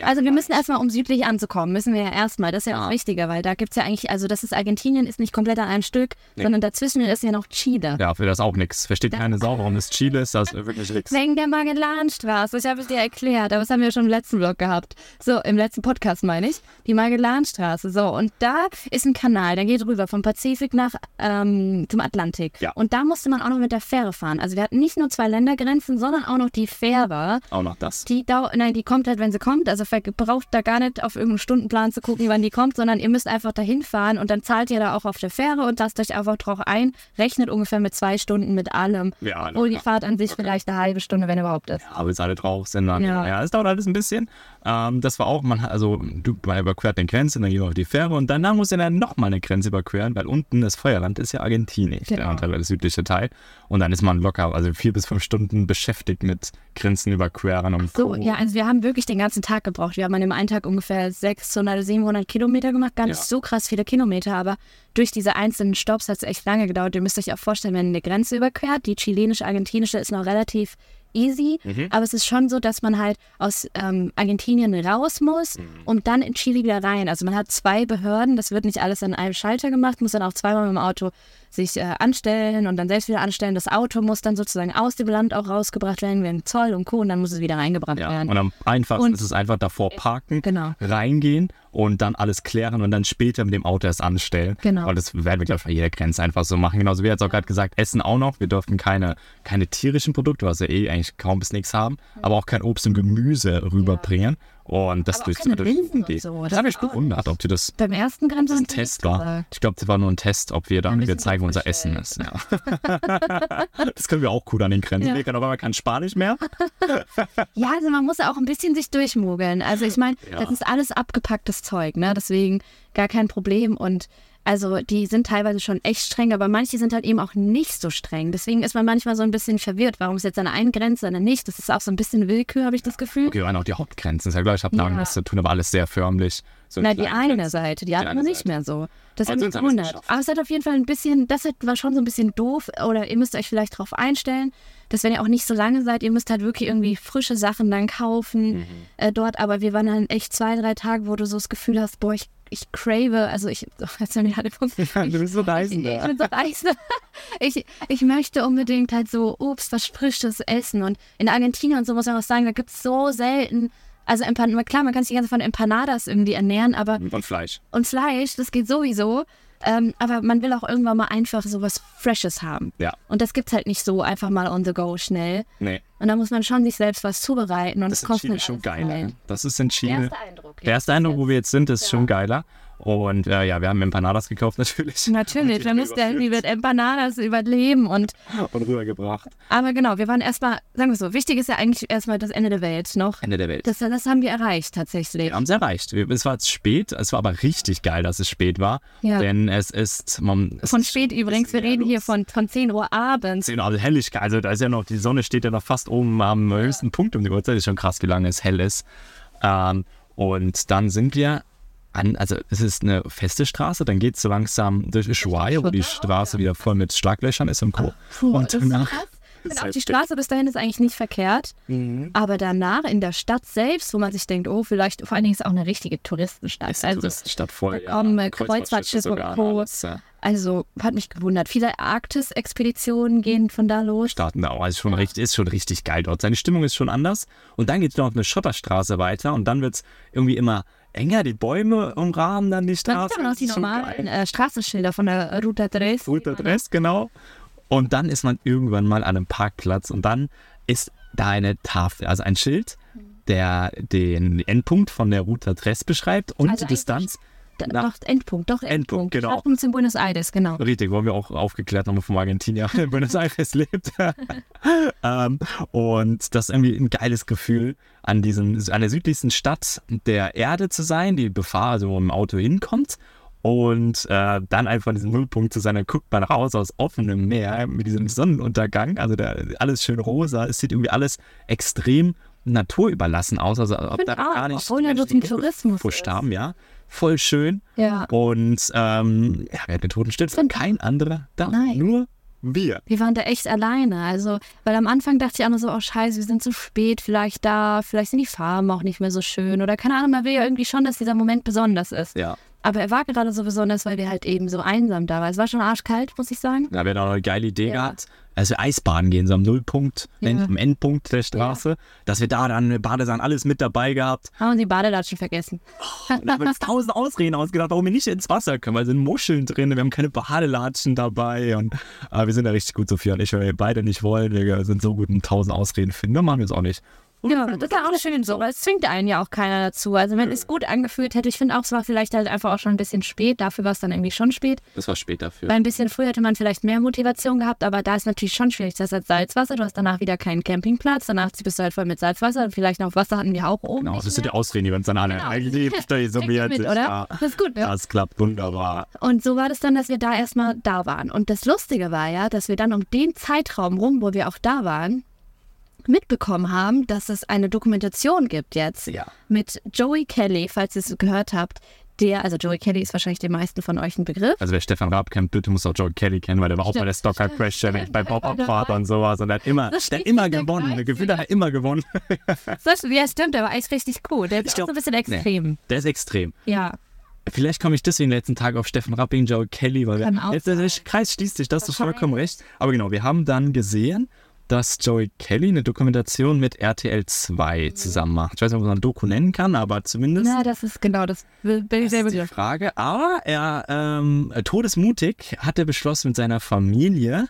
Also wir müssen erstmal, um südlich anzukommen, müssen wir ja erstmal, das ist ja auch Ah. wichtiger, weil da gibt es ja eigentlich, also das ist Argentinien, ist nicht komplett an einem Stück, sondern dazwischen ist ja noch Chile. ja, für das auch nichts. Versteht keine Sau, warum das Chile ist, das ist wirklich nichts. Wegen der Magellanstraße, ich habe es dir erklärt, aber das haben wir schon im letzten Vlog gehabt. So, im letzten Podcast meine ich, die Magellanstraße. So, und da ist ein Kanal, der geht rüber vom Pazifik nach ähm, zum Atlantik. Ja. Und da musste man auch noch mit der Fähre fahren. Also wir hatten nicht nur zwei Ländergrenzen, sondern auch noch die Fähre. Auch noch das. Die, nein, die kommt halt, wenn sie kommt. Also ver- braucht da gar nicht auf irgendeinen Stundenplan zu gucken, wann die kommt, sondern ihr müsst einfach dahin fahren und dann zahlt ihr da auch auf der Fähre und lasst euch einfach drauf ein. Rechnet ungefähr mit zwei Stunden mit allem. Ja, Obwohl die. Fahrt an sich vielleicht eine halbe Stunde, wenn überhaupt ist. Ja, bis alle drauf sind dann. Ja. Ja, es dauert alles ein bisschen. Ähm, das war auch, man, hat- also du, man überquert eine Grenze, dann geht man auf die Fähre und danach muss er dann nochmal eine Grenze überqueren, weil unten das Feuerland ist ja Argentinien, Genau. der der südliche Teil. Und dann ist man locker, also vier bis fünf Stunden beschäftigt mit Grenzen überqueren und So, Co. ja, also wir haben wirklich den ganzen Tag gebraucht. Wir haben an dem einen Tag ungefähr 600, 700 Kilometer gemacht. Gar nicht Ja. so krass viele Kilometer, aber durch diese einzelnen Stops hat es echt lange gedauert. Ihr müsst euch auch vorstellen, wenn eine Grenze überquert, die chilenische-argentinische ist noch relativ easy, Mhm. aber es ist schon so, dass man halt aus ähm, Argentinien raus muss Mhm. und dann in Chile wieder rein. Also man hat zwei Behörden, das wird nicht alles an einem Schalter gemacht, muss dann auch zweimal mit dem Auto sich äh, anstellen und dann selbst wieder anstellen. Das Auto muss dann sozusagen aus dem Land auch rausgebracht werden, wegen Zoll und Co. und dann muss es wieder reingebracht Ja, werden. und am einfachsten Und- ist es einfach davor parken, Genau. reingehen und dann alles klären und dann später mit dem Auto erst anstellen. Genau. Und das werden wir, glaube ich, bei jeder Grenze einfach so machen. Genauso wie jetzt auch gerade gesagt, Essen auch noch. Wir dürfen keine, keine tierischen Produkte, was wir eh eigentlich kaum bis nichts haben, aber auch kein Obst und Gemüse rüberbringen. Und das Aber durch, keine und die. so. Das Das habe ich auch bewundert, ob die das Beim ersten Grenze ein Test war. Ich glaube, das war nur ein Test, ob wir da ein wir zeigen, wo unser. Essen ist. Ja. <laughs> das können wir auch gut an den Grenzen. Ja. Wir können auf einmal kein Spanisch mehr. <laughs> Ja, also man muss auch ein bisschen sich durchmogeln. Also ich meine, Ja. das ist alles abgepacktes Zeug, ne? Deswegen gar kein Problem. Und also die sind teilweise schon echt streng, aber manche sind halt eben auch nicht so streng. Deswegen ist man manchmal so ein bisschen verwirrt, warum es jetzt an der einen Grenze, an der nicht. Das ist auch so ein bisschen Willkür, habe ich das Gefühl. Okay, waren auch die Hauptgrenzen. Ist ja gleich, ich habe Ja. was zu tun, aber alles sehr förmlich. So Na, die eine Grenzen. Seite, die andere eine nicht Seite. mehr so. Das hat mich haben gewundert. Aber es hat auf jeden Fall ein bisschen, das war schon so ein bisschen doof. Oder ihr müsst euch vielleicht darauf einstellen, dass wenn ihr auch nicht so lange seid, ihr müsst halt wirklich irgendwie frische Sachen dann kaufen Mhm. äh, dort. Aber wir waren dann echt zwei, drei Tage, wo du so das Gefühl hast, boah, ich ich crave, also ich, oh, <laughs> jetzt haben wir gerade <laughs> du bist so ich, reisender. ich bin so reisend. <laughs> Ich, ich möchte unbedingt halt so Obst, was Frisches essen. Und in Argentinien und so muss man auch sagen, da gibt es so selten. Also Empan klar, man kann sich die ganze Zeit von Empanadas irgendwie ernähren, aber Und Fleisch. und Fleisch, das geht sowieso. Ähm, aber man will auch irgendwann mal einfach so was Freshes haben. Ja. Und das gibt's halt nicht so einfach mal on the go schnell. Nee. Und da muss man schon sich selbst was zubereiten und Das in kostet Chile schon geiler. Ne? Das ist in Chile. Erster Eindruck. Der erste Eindruck, wo wir jetzt sind, ist schon geiler. Und äh, ja, wir haben Empanadas gekauft <laughs> natürlich. Natürlich, man muss da irgendwie mit Empanadas überleben und Und rübergebracht. aber genau, wir waren erstmal, sagen wir so, wichtig ist ja eigentlich erstmal das Ende der Welt noch. Ende der Welt. Das, das haben wir erreicht tatsächlich. Wir haben es erreicht. Wir- Es war jetzt spät, es war aber richtig geil, dass es spät war. Ja. Denn es ist. Man, es Von ist spät ein übrigens, wir reden mehr hier los. von, von 10 Uhr abends. 10 Uhr, also Helligkeit. Also da ist ja noch, die Sonne steht ja noch fast oben am höchsten Punkt um die Uhrzeit. Ist schon krass, wie lange es hell ist. Ähm, und dann sind wir an, also es ist eine feste Straße, dann geht es so langsam durch Ushuaia, wo die Straße wieder voll mit Schlaglöchern ist und Co. Puh, und danach. Genau, halt die Straße bis dahin ist eigentlich nicht verkehrt. Mhm. Aber danach in der Stadt selbst, wo man sich denkt, oh, vielleicht, vor allen Dingen ist es auch eine richtige Touristenstadt. ist also, Touristenstadt voll. da kommen, äh, Kreuzfahrtschiffe und Co. alles, ja. also hat mich gewundert. Viele Arktis-Expeditionen gehen von da los. starten da auch. Also schon richtig, ist schon richtig geil dort. Seine Stimmung ist schon anders. Und dann geht es noch eine Schotterstraße weiter und dann wird es irgendwie immer enger. Die Bäume umrahmen dann die Dann Straße. es noch die normalen äh, Straßenschilder von der Ruta 3. Guter Dress, genau. Und dann ist man irgendwann mal an einem Parkplatz und dann ist da eine Tafel, also ein Schild, der den Endpunkt von der Route Dress beschreibt und Also die Distanz. Da- Na, Doch, Endpunkt, doch Endpunkt. Endpunkt, genau. Startpunkt in Buenos Aires, genau. Richtig, wo haben wir auch aufgeklärt haben, vom Argentinier der <laughs> in Buenos Aires lebt. <laughs> ähm, und das ist irgendwie ein geiles Gefühl, an, diesem, an der südlichsten Stadt der Erde zu sein, die befahr, also wo man im Auto hinkommt. Und äh, dann einfach an diesem Nullpunkt zu sein, dann guckt man raus aus offenem Meer mit diesem Sonnenuntergang. Also da, alles schön rosa. Es sieht irgendwie alles extrem naturüberlassen aus. Also ob da auch, gar nicht obwohl ja so viel Tourismus. Starben, ja. Voll schön. Ja. Und ähm, ja, wir hatten den Totenstift. Stimmt. Kein anderer da. Nein. Nur wir. Wir waren da echt alleine. Also, weil am Anfang dachte ich auch nur so, oh scheiße, wir sind zu spät vielleicht da, vielleicht sind die Farben auch nicht mehr so schön oder keine Ahnung, man will ja irgendwie schon, dass dieser Moment besonders ist. Ja. Aber er war gerade so besonders, weil wir halt eben so einsam da waren. Es war schon arschkalt, muss ich sagen. Da wir auch noch eine geile Idee Ja. gehabt. Also Eisbaden gehen, so am Nullpunkt, Ja. am Endpunkt der Straße, dass wir da dann Badesachen alles mit dabei gehabt. Haben sie Badelatschen vergessen. Und da haben wir uns tausend Ausreden ausgedacht, warum wir nicht ins Wasser können, weil es sind Muscheln drin, wir haben keine Badelatschen dabei. Und aber wir sind da richtig gut, Sophia und ich, weil wir beide nicht wollen. Wir sind so gut in tausend Ausreden finden, dann machen wir es auch nicht. Ja, <laughs> das ist ja auch schön so, es zwingt einen ja auch keiner dazu. Also wenn es gut angefühlt hätte, ich finde auch, es war vielleicht halt einfach auch schon ein bisschen spät. Dafür war es dann irgendwie schon spät. Das war spät dafür. Weil ein bisschen früher hätte man vielleicht mehr Motivation gehabt, aber da ist natürlich schon schwierig. Das ist halt Salzwasser, du hast danach wieder keinen Campingplatz, danach bist du halt voll mit Salzwasser und vielleicht noch Wasser hatten wir auch oben. Genau, nicht das sind die. Ausreden, die wir uns dann alle Genau. eigentlich so du mit, oder? Ja, Das ist gut, ne? das klappt wunderbar. Und so war das dann, dass wir da erstmal da waren. Und das Lustige war ja, dass wir dann um den Zeitraum rum, wo wir auch da waren, mitbekommen haben, dass es eine Dokumentation gibt jetzt Ja. mit Joey Kelly, falls ihr es gehört habt. Der, also Joey Kelly ist wahrscheinlich den meisten von euch ein Begriff. Also wer Stefan Raab kennt, bitte muss auch Joe Kelly kennen, weil der war auch bei der Stocker Crash Challenge, bei Bob Abfahrt und sowas. Und der hat immer, der hat immer gewonnen. dabei. Der Gefühl hat er immer gewonnen. <laughs> Ja, stimmt, der war echt richtig cool. Der ist Ich auch glaub- so ein bisschen extrem. Der ist extrem. Ja. Vielleicht komme ich deswegen letzten Tag auf Stefan wegen Joe Kelly, weil Kann wir, auch jetzt, der Kreis schließt sich, das ist vollkommen recht. Aber genau, wir haben dann gesehen, dass Joey Kelly eine Dokumentation mit RTL 2 zusammen macht. Ich weiß nicht, ob man ein Doku nennen kann, aber zumindest Na, das ist genau das. Bin ich Das selber ist die. Frage. Aber er, ähm, todesmutig, hat er beschlossen mit seiner Familie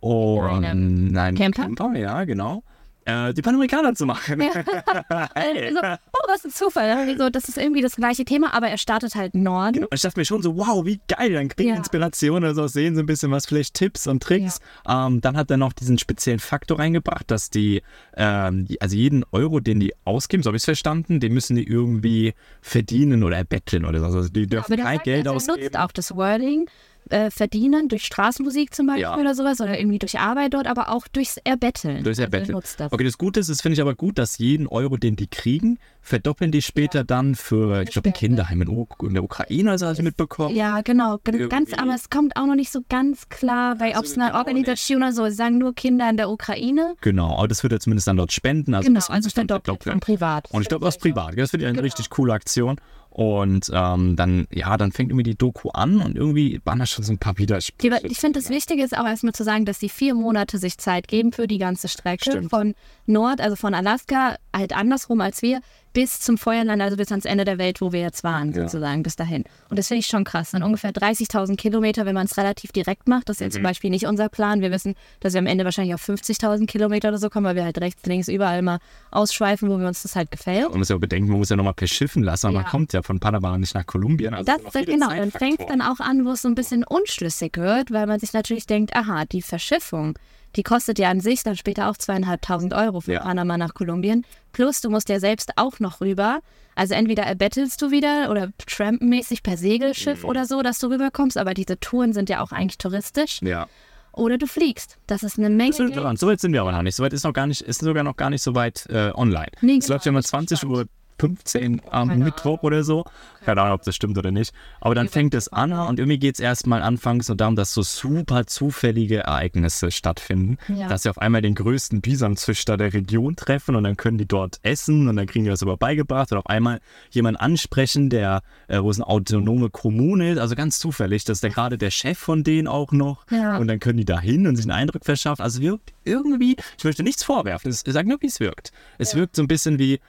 und Einem nein, Camper? ja, genau, äh, die Panamerikaner zu machen. <laughs> hey. Also, oh, was ein Zufall. Also, das ist irgendwie das gleiche Thema, aber er startet halt Norden. Und ich dachte mir schon so, wow, wie geil, dann kriegen Ja. Inspiration oder so, sehen so ein bisschen was, vielleicht Tipps und Tricks. Ähm, dann hat er noch diesen speziellen Faktor reingebracht, dass die, ähm, also jeden Euro, den die ausgeben, so habe ich es verstanden, den müssen die irgendwie verdienen oder erbetteln oder so. Also die dürfen kein sagt, Geld also er ausgeben. nutzt auch das Wording. Äh, verdienen durch Straßenmusik zum Beispiel Ja. oder sowas oder irgendwie durch Arbeit dort, aber auch durchs Erbetteln. Durchs Also er Erbetteln. nutzt das. Okay, das Gute ist, das finde ich aber gut, dass jeden Euro, den die kriegen, verdoppeln die später dann für, ich glaube. Kinderheim in, in der Ukraine, also habe ich mitbekommen. Ja, genau. G- Ganz, Irgendwie. aber es kommt auch noch nicht so ganz klar, weil ob es eine Organisation oder so, sie sagen nur Kinder in der Ukraine. Genau, aber das wird er zumindest dann dort spenden. Also Genau, das also ist verdoppelt von privat. Und ich glaube, aus privat. Das finde ich eine Genau. richtig coole Aktion. Und ähm, dann, ja, dann fängt irgendwie die Doku an und irgendwie waren da schon so ein paar Widersprüche. Ich finde, das Wichtige ist auch erstmal zu sagen, dass sie vier Monate sich Zeit geben für die ganze Strecke Stimmt. von Nord, also von Alaska, halt andersrum als wir, bis zum Feuerland, also bis ans Ende der Welt, wo wir jetzt waren, Ja. sozusagen, bis dahin. Und das finde ich schon krass. Dann ungefähr 30.000 Kilometer, wenn man es relativ direkt macht. Das ist Mhm. ja zum Beispiel nicht unser Plan. Wir wissen, dass wir am Ende wahrscheinlich auf 50.000 Kilometer oder so kommen, weil wir halt rechts, links, überall mal ausschweifen, wo wir uns das halt gefällt. Man muss ja auch bedenken, man muss ja nochmal per Schiffen lassen, aber man Ja. kommt ja von Panama nicht nach Kolumbien. Also Das, viele genau, dann fängt es dann auch an, wo es so ein bisschen unschlüssig wird, weil man sich natürlich denkt, aha, die Verschiffung, die kostet ja an sich dann später auch zweieinhalbtausend Euro von Ja. Panama nach Kolumbien. Plus, du musst ja selbst auch noch rüber. Also entweder erbettelst du wieder oder trampenmäßig per Mhm. Segelschiff oder so, dass du rüberkommst, aber diese Touren sind ja auch eigentlich touristisch. Ja. Oder du fliegst. Das ist eine Menge. Dran. so weit sind wir aber noch nicht. So weit ist noch gar nicht, ist sogar noch gar nicht so weit äh, online. Nee, es genau, läuft ja immer ich bin 20 gespannt. Uhr 15 am Keine Mittwoch oder so. Keine Ahnung, ob das stimmt oder nicht. Aber dann fängt es an und irgendwie geht es erstmal anfangs so darum, dass so super zufällige Ereignisse stattfinden. Ja. Dass sie auf einmal den größten Bisonzüchter der Region treffen und dann können die dort essen und dann kriegen die das aber beigebracht und auf einmal jemanden ansprechen, der, äh, wo es eine autonome Kommune ist, also ganz zufällig, dass der gerade der Chef von denen auch noch Ja. und dann können die da hin und sich einen Eindruck verschaffen. Also wirkt irgendwie, ich möchte nichts vorwerfen, es- ich sage nur, wie es wirkt. Es wirkt so ein bisschen wie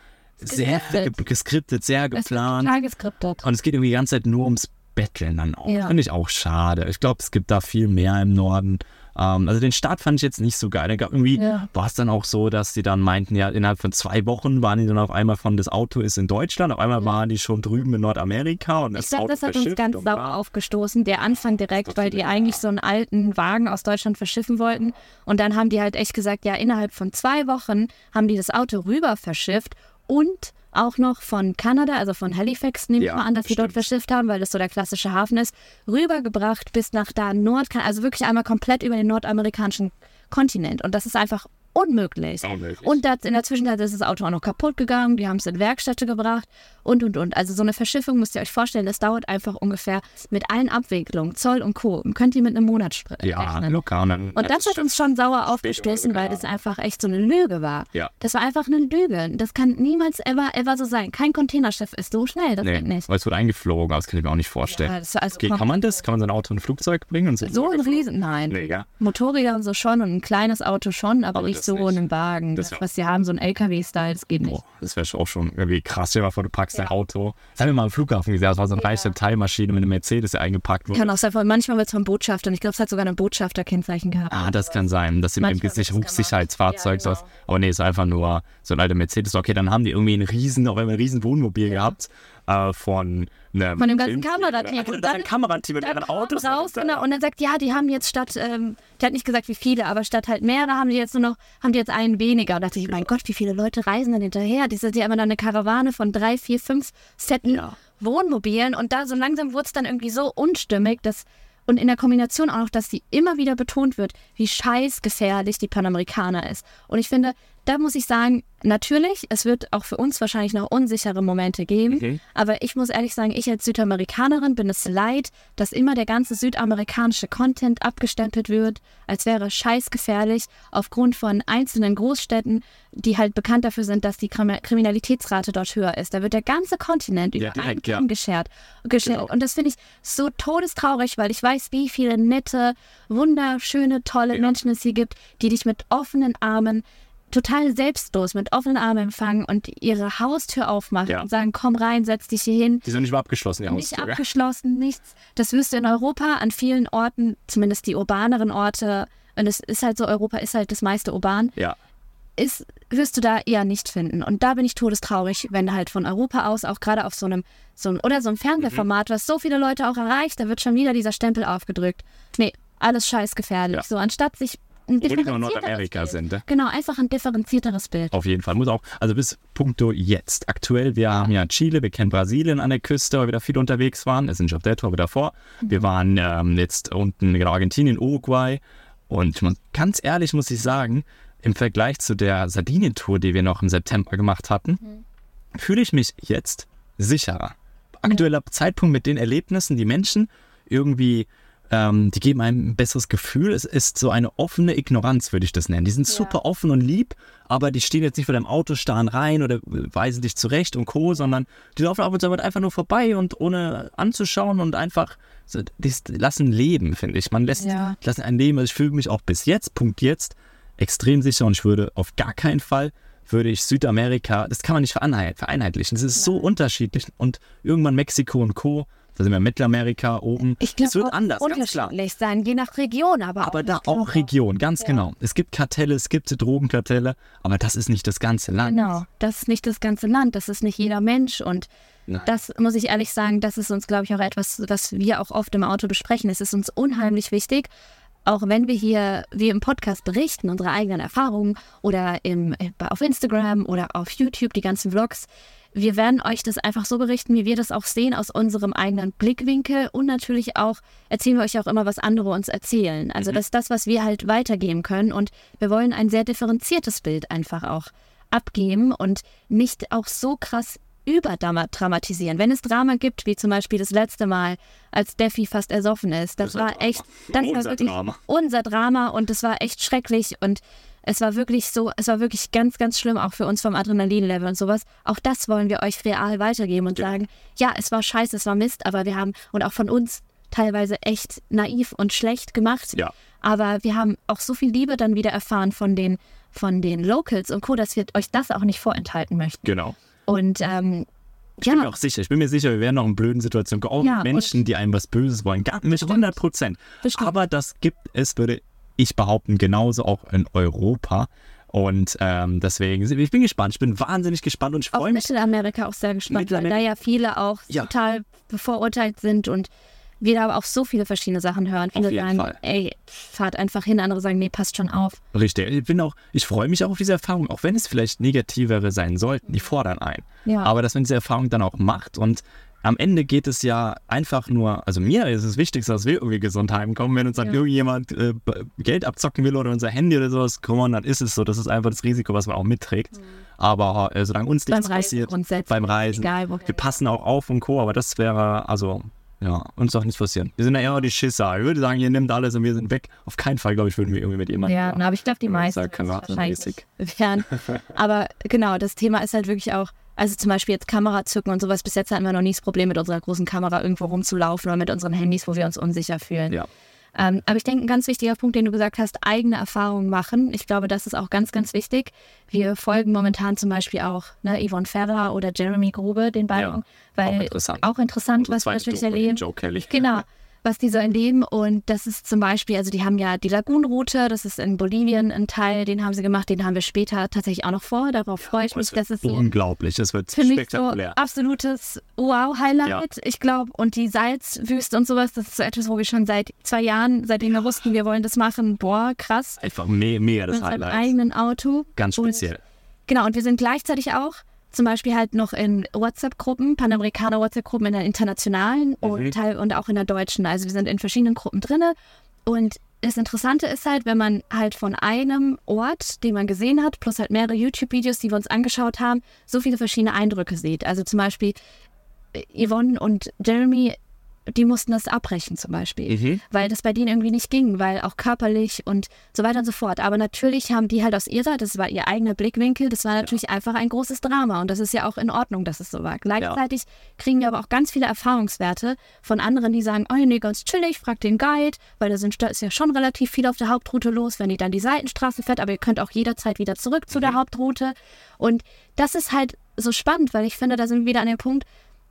sehr Geskriptet. ge- geskriptet, sehr geplant. total geskriptet. Und es geht irgendwie die ganze Zeit nur ums Betteln dann auch. Ja. Finde ich auch schade. Ich glaube, es gibt da viel mehr im Norden. Ähm, also den Start fand ich jetzt nicht so geil. Da gab irgendwie Ja. war es dann auch so, dass die dann meinten, ja, innerhalb von zwei Wochen waren die dann auf einmal von das Auto ist in Deutschland, auf einmal waren die schon drüben in Nordamerika und das Ich glaube, das hat uns ganz sauer aufgestoßen, der Anfang direkt, weil die eigentlich so einen alten Wagen aus Deutschland verschiffen wollten. Und dann haben die halt echt gesagt, ja, innerhalb von zwei Wochen haben die das Auto rüber verschifft und auch noch von Kanada, also von Halifax, nehme ich Ja, mal an, dass sie dort verschifft haben, weil das so der klassische Hafen ist, rübergebracht bis nach da Nordkan, also wirklich einmal komplett über den nordamerikanischen Kontinent. Und das ist einfach unmöglich. Unmöglich. Und das, in der Zwischenzeit ist das Auto auch noch kaputt gegangen, die haben es in Werkstätte gebracht und und und. Also so eine Verschiffung müsst ihr euch vorstellen, das dauert einfach ungefähr mit allen Abwicklungen, Zoll und Co. Könnt ihr mit einem Monat spr- Ja, rechnen. locker. Und, dann, Und das hat uns schon sauer aufgestoßen, weil das einfach echt so eine Lüge war. Ja. Das war einfach eine Lüge. Das kann niemals ever, ever so sein. Kein Containerschiff ist so schnell, das geht Nee, nicht. weil es wird eingeflogen, aber das kann ich mir auch nicht vorstellen. Ja, also okay, kann man das? Kann man sein Auto in ein Flugzeug bringen? Und So ein Riesen, nein. Nee, ja. Motorräder und so schon und ein kleines Auto schon, aber, Aber nicht das so nicht. in einem Wagen. Das Das, ja- was sie haben, so ein LKW-Style, das geht nicht. Boah, das wäre auch schon irgendwie krass. Stell dir mal vor, du packst dein Auto. Das haben wir mal am Flughafen gesehen. Das war so eine reiche Teilmaschine mit einem Mercedes, der eingepackt wurde. Kann auch sein, manchmal wird es vom Botschafter und ich glaube, es hat sogar ein Botschafterkennzeichen gehabt. Ah, das kann sein. Das sind im Manchmal Gesicht wird's gemacht. Hochsicherheitsfahrzeug. Ja, genau. Aber nee, es ist einfach nur so ein alter Mercedes. Okay, dann haben die irgendwie einen riesen, auf einmal ein riesen Wohnmobil gehabt äh, von einem Von dem ganzen. Kamerateam. Ja, Und dann ein dann- Kamerateam mit Dann ihren Autos. raus, genau, und dann sagt, ja, die haben jetzt statt, ähm, der hat nicht gesagt, wie viele, aber statt halt mehrere haben die jetzt nur noch, haben die jetzt einen weniger. Und dachte ich, mein Gott, wie viele Leute reisen denn hinterher? Die sind ja immer dann eine Karawane von drei, vier, fünf Setten Ja. Wohnmobilen und da so langsam wurde es dann irgendwie so unstimmig, dass und in der Kombination auch noch, dass die immer wieder betont wird, wie scheißgefährlich die Panamerikaner ist. Und ich finde, da muss ich sagen, natürlich, es wird auch für uns wahrscheinlich noch unsichere Momente geben. Mhm. Aber ich muss ehrlich sagen, ich als Südamerikanerin bin es leid, dass immer der ganze südamerikanische Content abgestempelt wird, als wäre scheißgefährlich aufgrund von einzelnen Großstädten, die halt bekannt dafür sind, dass die Krim Kriminalitätsrate dort höher ist. Da wird der ganze Kontinent über Ja, einen direkt, ja. Kamm geschert. geschert. Genau. Und das finde ich so todestraurig, weil ich weiß, wie viele nette, wunderschöne, tolle Ja. Menschen es hier gibt, die dich mit offenen Armen total selbstlos mit offenen Armen empfangen und ihre Haustür aufmachen Ja. und sagen, komm rein, setz dich hier hin. Die sind nicht mal abgeschlossen, die Nicht Haustür. gell? abgeschlossen, nichts. Das wirst du in Europa an vielen Orten, zumindest die urbaneren Orte, und es ist halt so, Europa ist halt das meiste urban, Ja. ist, wirst du da eher nicht finden. Und da bin ich todestraurig, wenn halt von Europa aus, auch gerade auf so einem, so einem, oder so einem Fernsehformat, was so viele Leute auch erreicht, da wird schon wieder dieser Stempel aufgedrückt. Nee, alles scheiß gefährlich. Ja. So, anstatt sich ein in differenzierteres Nordamerika Bild- sind. ne? Genau, einfach ein differenzierteres Bild. Auf jeden Fall. Muss auch, also bis punkto jetzt. Aktuell, wir haben ja Chile, wir kennen Brasilien an der Küste, weil wir da viel unterwegs waren. Es sind nicht auf der Tour, aber davor. Wir waren ähm, jetzt unten, genau, Argentinien, Uruguay. Und man, ganz ehrlich muss ich sagen, im Vergleich zu der Sardinien-Tour, die wir noch im September gemacht hatten, fühle ich mich jetzt sicherer. Aktueller Zeitpunkt mit den Erlebnissen, die Menschen irgendwie ähm, die geben einem ein besseres Gefühl. Es ist so eine offene Ignoranz, würde ich das nennen. Die sind Ja. super offen und lieb, aber die stehen jetzt nicht vor deinem Auto, starren rein oder weisen dich zurecht und Co., sondern die laufen ab und zu einfach nur vorbei und ohne anzuschauen und einfach, so, die lassen leben, finde ich. Man lässt, Ja. lassen ein Leben. Also ich fühle mich auch bis jetzt, Punkt jetzt, extrem sicher und ich würde auf gar keinen Fall würde ich Südamerika, das kann man nicht vereinheit, vereinheitlichen. Das ist so unterschiedlich und irgendwann Mexiko und Co., da sind wir Mittelamerika oben. Ich es glaube, wird anders, ganz klar. unterschiedlich sein, je nach Region, aber, Aber auch, da auch Region, ganz Ja. genau. Es gibt Kartelle, es gibt Drogenkartelle, aber das ist nicht das ganze Land. Genau, das ist nicht das ganze Land, das ist nicht jeder Mensch und Nein. das muss ich ehrlich sagen, das ist uns, glaube ich, auch etwas, was wir auch oft im Auto besprechen. Es ist uns unheimlich wichtig, auch wenn wir hier, wie im Podcast berichten, unsere eigenen Erfahrungen oder im, äh, auf Instagram oder auf YouTube, die ganzen Vlogs, wir werden euch das einfach so berichten, wie wir das auch sehen aus unserem eigenen Blickwinkel und natürlich auch erzählen wir euch auch immer, was andere uns erzählen. Also das ist das, was wir halt weitergeben können und wir wollen ein sehr differenziertes Bild einfach auch abgeben und nicht auch so krass überdramatisieren. Wenn es Drama gibt, wie zum Beispiel das letzte Mal, als Steffi fast ersoffen ist, das, Das war war Drama. echt, das war Unser wirklich Drama. unser Drama und das war echt schrecklich und es war wirklich so, es war wirklich ganz, ganz schlimm, auch für uns vom Adrenalinlevel und sowas. Auch das wollen wir euch real weitergeben und Ja. sagen, ja, es war scheiße, es war Mist, aber wir haben, und auch von uns teilweise echt naiv und schlecht gemacht. Ja. Aber wir haben auch so viel Liebe dann wieder erfahren von den, von den Locals und Co., dass wir euch das auch nicht vorenthalten möchten. Genau. Und ähm, Ich bin mir ja, auch sicher, ich bin mir sicher, wir werden noch in blöden Situationen kommen. Auch Ja, Menschen, die einem was Böses wollen. Gar nicht 100 Prozent. Aber das gibt es, würde ich behaupten, genauso auch in Europa. Und ähm, deswegen, ich bin gespannt. Ich bin wahnsinnig gespannt und ich auf freue mich. Mittelamerika auch sehr gespannt, weil da Mittelamerika- ja viele auch Ja. total bevorurteilt sind und wir da aber auch so viele verschiedene Sachen hören. Viele jeden sagen, Fall. ey, fahrt einfach hin, andere sagen, nee, passt schon auf. Richtig. Ich bin auch, ich freue mich auch auf diese Erfahrung, auch wenn es vielleicht negativere sein sollten, die fordern ein. Ja. Aber dass man diese Erfahrung dann auch macht und am Ende geht es ja einfach nur, also mir ist es wichtig, dass wir irgendwie gesund heimkommen. Wenn uns dann Ja. irgendjemand äh, Geld abzocken will oder unser Handy oder sowas, komm on, dann ist es so. Das ist einfach das Risiko, was man auch mitträgt. Aber äh, solange uns Mhm. Beim nichts Reisen passiert, beim Reisen, egal wir passen auch auf und Co., aber das wäre, also, ja, uns doch nichts passieren. Wir sind ja eher die Schisser. Ich würde sagen, ihr nehmt alles und wir sind weg. Auf keinen Fall, glaube ich, würden wir irgendwie mit jemandem. Ja, na, aber ich glaube, die Ja, meisten kameradenmäßig. <laughs> werden. Aber genau, das Thema ist halt wirklich auch, also zum Beispiel jetzt Kamera zücken und sowas. Bis jetzt hatten wir noch nie das Problem, mit unserer großen Kamera irgendwo rumzulaufen oder mit unseren Handys, wo wir uns unsicher fühlen. Ja. Ähm, aber ich denke, ein ganz wichtiger Punkt, den du gesagt hast, eigene Erfahrungen machen. Ich glaube, das ist auch ganz, ganz wichtig. Wir folgen momentan zum Beispiel auch ne, Yvonne Ferrer oder Jeremy Grube, den beiden, Ja, weil auch interessant. auch interessant, was wir natürlich erleben. Joe Kelly. Genau, <laughs> was die so erleben. Und das ist zum Beispiel, also die haben ja die Lagunenroute, das ist in Bolivien ein Teil, den haben sie gemacht, den haben wir später tatsächlich auch noch vor. Darauf freue ich mich. Das ist so unglaublich. Es wird für mich so spektakulär. absolutes Wow-Highlight. Ich glaube, und die Salzwüste und sowas, das ist so etwas, wo wir schon seit zwei Jahren, seitdem wir wussten, wir wollen das machen, boah, krass. Einfach me mega das Mit Highlight. eigenen Auto. Ganz Und speziell. Genau, und wir sind gleichzeitig auch zum Beispiel halt noch in WhatsApp-Gruppen, Panamerikaner-WhatsApp-Gruppen in der internationalen und, Teil, und auch in der deutschen. Also wir sind in verschiedenen Gruppen drinne. Und das Interessante ist halt, wenn man halt von einem Ort, den man gesehen hat, plus halt mehrere YouTube-Videos, die wir uns angeschaut haben, so viele verschiedene Eindrücke sieht. Also zum Beispiel äh, Yvonne und Jeremy, die mussten das abbrechen zum Beispiel, Mhm. weil das bei denen irgendwie nicht ging, weil auch körperlich und so weiter und so fort. Aber natürlich haben die halt aus ihrer, das war ihr eigener Blickwinkel, das war natürlich einfach ein großes Drama und das ist ja auch in Ordnung, dass es so war. Gleichzeitig kriegen wir aber auch ganz viele Erfahrungswerte von anderen, die sagen, oh nee, ganz chillig, frag den Guide, weil da, sind, ist ja schon relativ viel auf der Hauptroute los, wenn die dann die Seitenstraße fährt, aber ihr könnt auch jederzeit wieder zurück zu der Hauptroute. Und das ist halt so spannend, weil ich finde, da sind wir wieder an dem Punkt,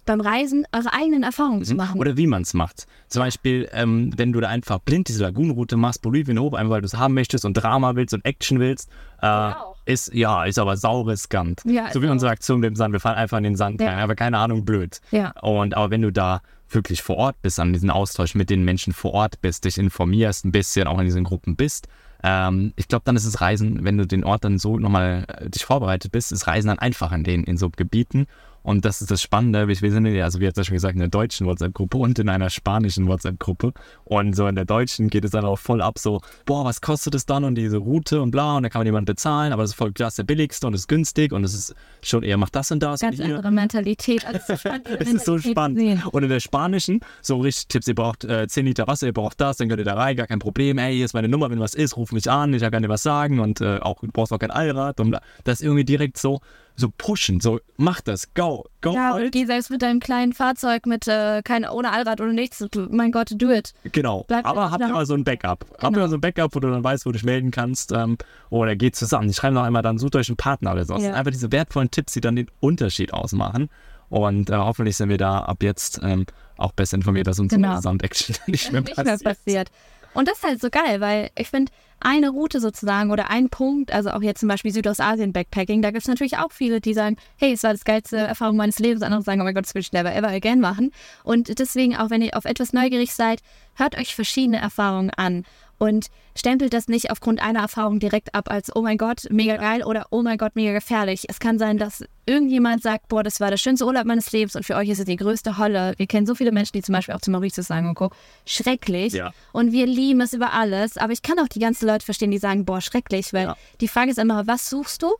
beim Reisen eure eigenen Erfahrungen zu machen. Oder wie man es macht. Zum Beispiel, ähm, wenn du da einfach blind diese Lagunenroute machst, Bolivien hoch, einfach weil du es haben möchtest und Drama willst und Action willst, äh, auch. ist, ja, ist aber sau riskant. Ja, so wie ist unsere Aktion mit dem Sand, wir fahren einfach in den Sand Ja. rein, aber keine Ahnung, blöd. Ja. Und aber wenn du da wirklich vor Ort bist, an diesem Austausch mit den Menschen vor Ort bist, dich informierst ein bisschen, auch in diesen Gruppen bist, ähm, ich glaube, dann ist das Reisen, wenn du den Ort dann so nochmal äh, dich vorbereitet bist, ist Reisen dann einfach in den in so Gebieten. Und das ist das Spannende. Wir sind ja, also wie ja schon gesagt, in der deutschen WhatsApp-Gruppe und in einer spanischen WhatsApp-Gruppe. Und so in der deutschen geht es dann auch voll ab, so, boah, was kostet es dann und diese Route und bla, und da kann man jemand bezahlen, aber das ist voll klar, der billigste und ist günstig und es ist schon eher macht das und das. Ganz und andere Mentalität. Als <laughs> Es ist so spannend. Und in der spanischen, so richtig Tipps, ihr braucht äh, 10 Liter Wasser, ihr braucht das, dann könnt ihr da rein, gar kein Problem. Ey, hier ist meine Nummer, wenn was ist, ruf mich an, ich kann dir was sagen und äh, auch, du brauchst auch kein Allrad. Und bla. das ist irgendwie direkt so, so pushen, so mach das, go, go Ja, und it. geh selbst mit deinem kleinen Fahrzeug mit äh, kein, ohne Allrad oder nichts. Mein Gott, do it. Genau, Bleib aber da. immer so ein Backup. Habt Genau. immer so ein Backup, wo du dann weißt, wo du dich melden kannst. Ähm, oder geht zusammen. Die schreiben noch einmal dann, sucht euch einen Partner oder so. Das Ja. sind einfach diese wertvollen Tipps, die dann den Unterschied ausmachen. Und äh, hoffentlich sind wir da ab jetzt ähm, auch besser informiert, dass uns Genau. so Sound-Action <laughs> nicht mehr nicht mehr passiert. passiert. Und das ist halt so geil, weil ich finde, eine Route sozusagen oder ein Punkt, also auch jetzt zum Beispiel Südostasien-Backpacking, da gibt es natürlich auch viele, die sagen, hey, es war das geilste Erfahrung meines Lebens. Andere sagen, oh mein Gott, das will ich never ever again machen. Und deswegen, auch wenn ihr auf etwas neugierig seid, hört euch verschiedene Erfahrungen an und stempelt das nicht aufgrund einer Erfahrung direkt ab als, oh mein Gott, mega geil oder oh mein Gott, mega gefährlich. Es kann sein, dass irgendjemand sagt, boah, das war der schönste Urlaub meines Lebens und für euch ist es die größte Holle. Wir kennen so viele Menschen, die zum Beispiel auch zu Mauritius sagen, und guck, schrecklich. Ja. Und wir lieben es über alles. Aber ich kann auch die ganzen Leute verstehen, die sagen, boah, schrecklich, weil Ja. die Frage ist immer, was suchst du?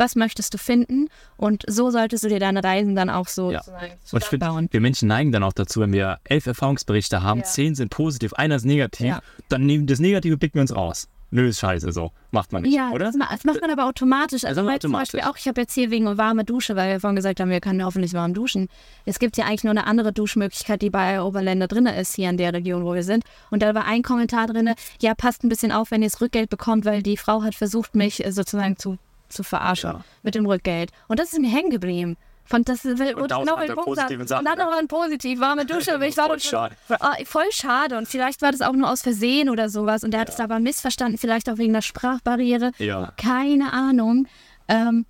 Was möchtest du finden? Und so solltest du dir deine Reisen dann auch so Ja. Und ich finde, wir Menschen neigen dann auch dazu, wenn wir elf Erfahrungsberichte haben, Ja. zehn sind positiv, einer ist negativ, Ja. dann nehmen das Negative picken wir uns raus. Nö, ist scheiße so. Macht man nicht, Ja, oder? Das, das macht man aber automatisch. Also weil macht zum automatisch. Beispiel auch, ich habe jetzt hier wegen warme Dusche, weil wir vorhin gesagt haben, wir können hoffentlich warm duschen. Es gibt ja eigentlich nur eine andere Duschmöglichkeit, die bei Oberländer drin ist, hier in der Region, wo wir sind. Und da war ein Kommentar drin, ja, passt ein bisschen auf, wenn ihr das Rückgeld bekommt, weil die Frau hat versucht, mich äh, sozusagen zu, zu verarschen Ja. mit dem Rückgeld. Und das ist mir hängen geblieben. Von das will Und noch ein positiven. Sachen, Und dann noch ein positiv, warme Dusche. <laughs> ich war Voll schade. <laughs> Ah, voll schade. Und vielleicht war das auch nur aus Versehen oder sowas. Und der hat es aber missverstanden, vielleicht auch wegen der Sprachbarriere. Ja. Keine Ahnung. Ähm,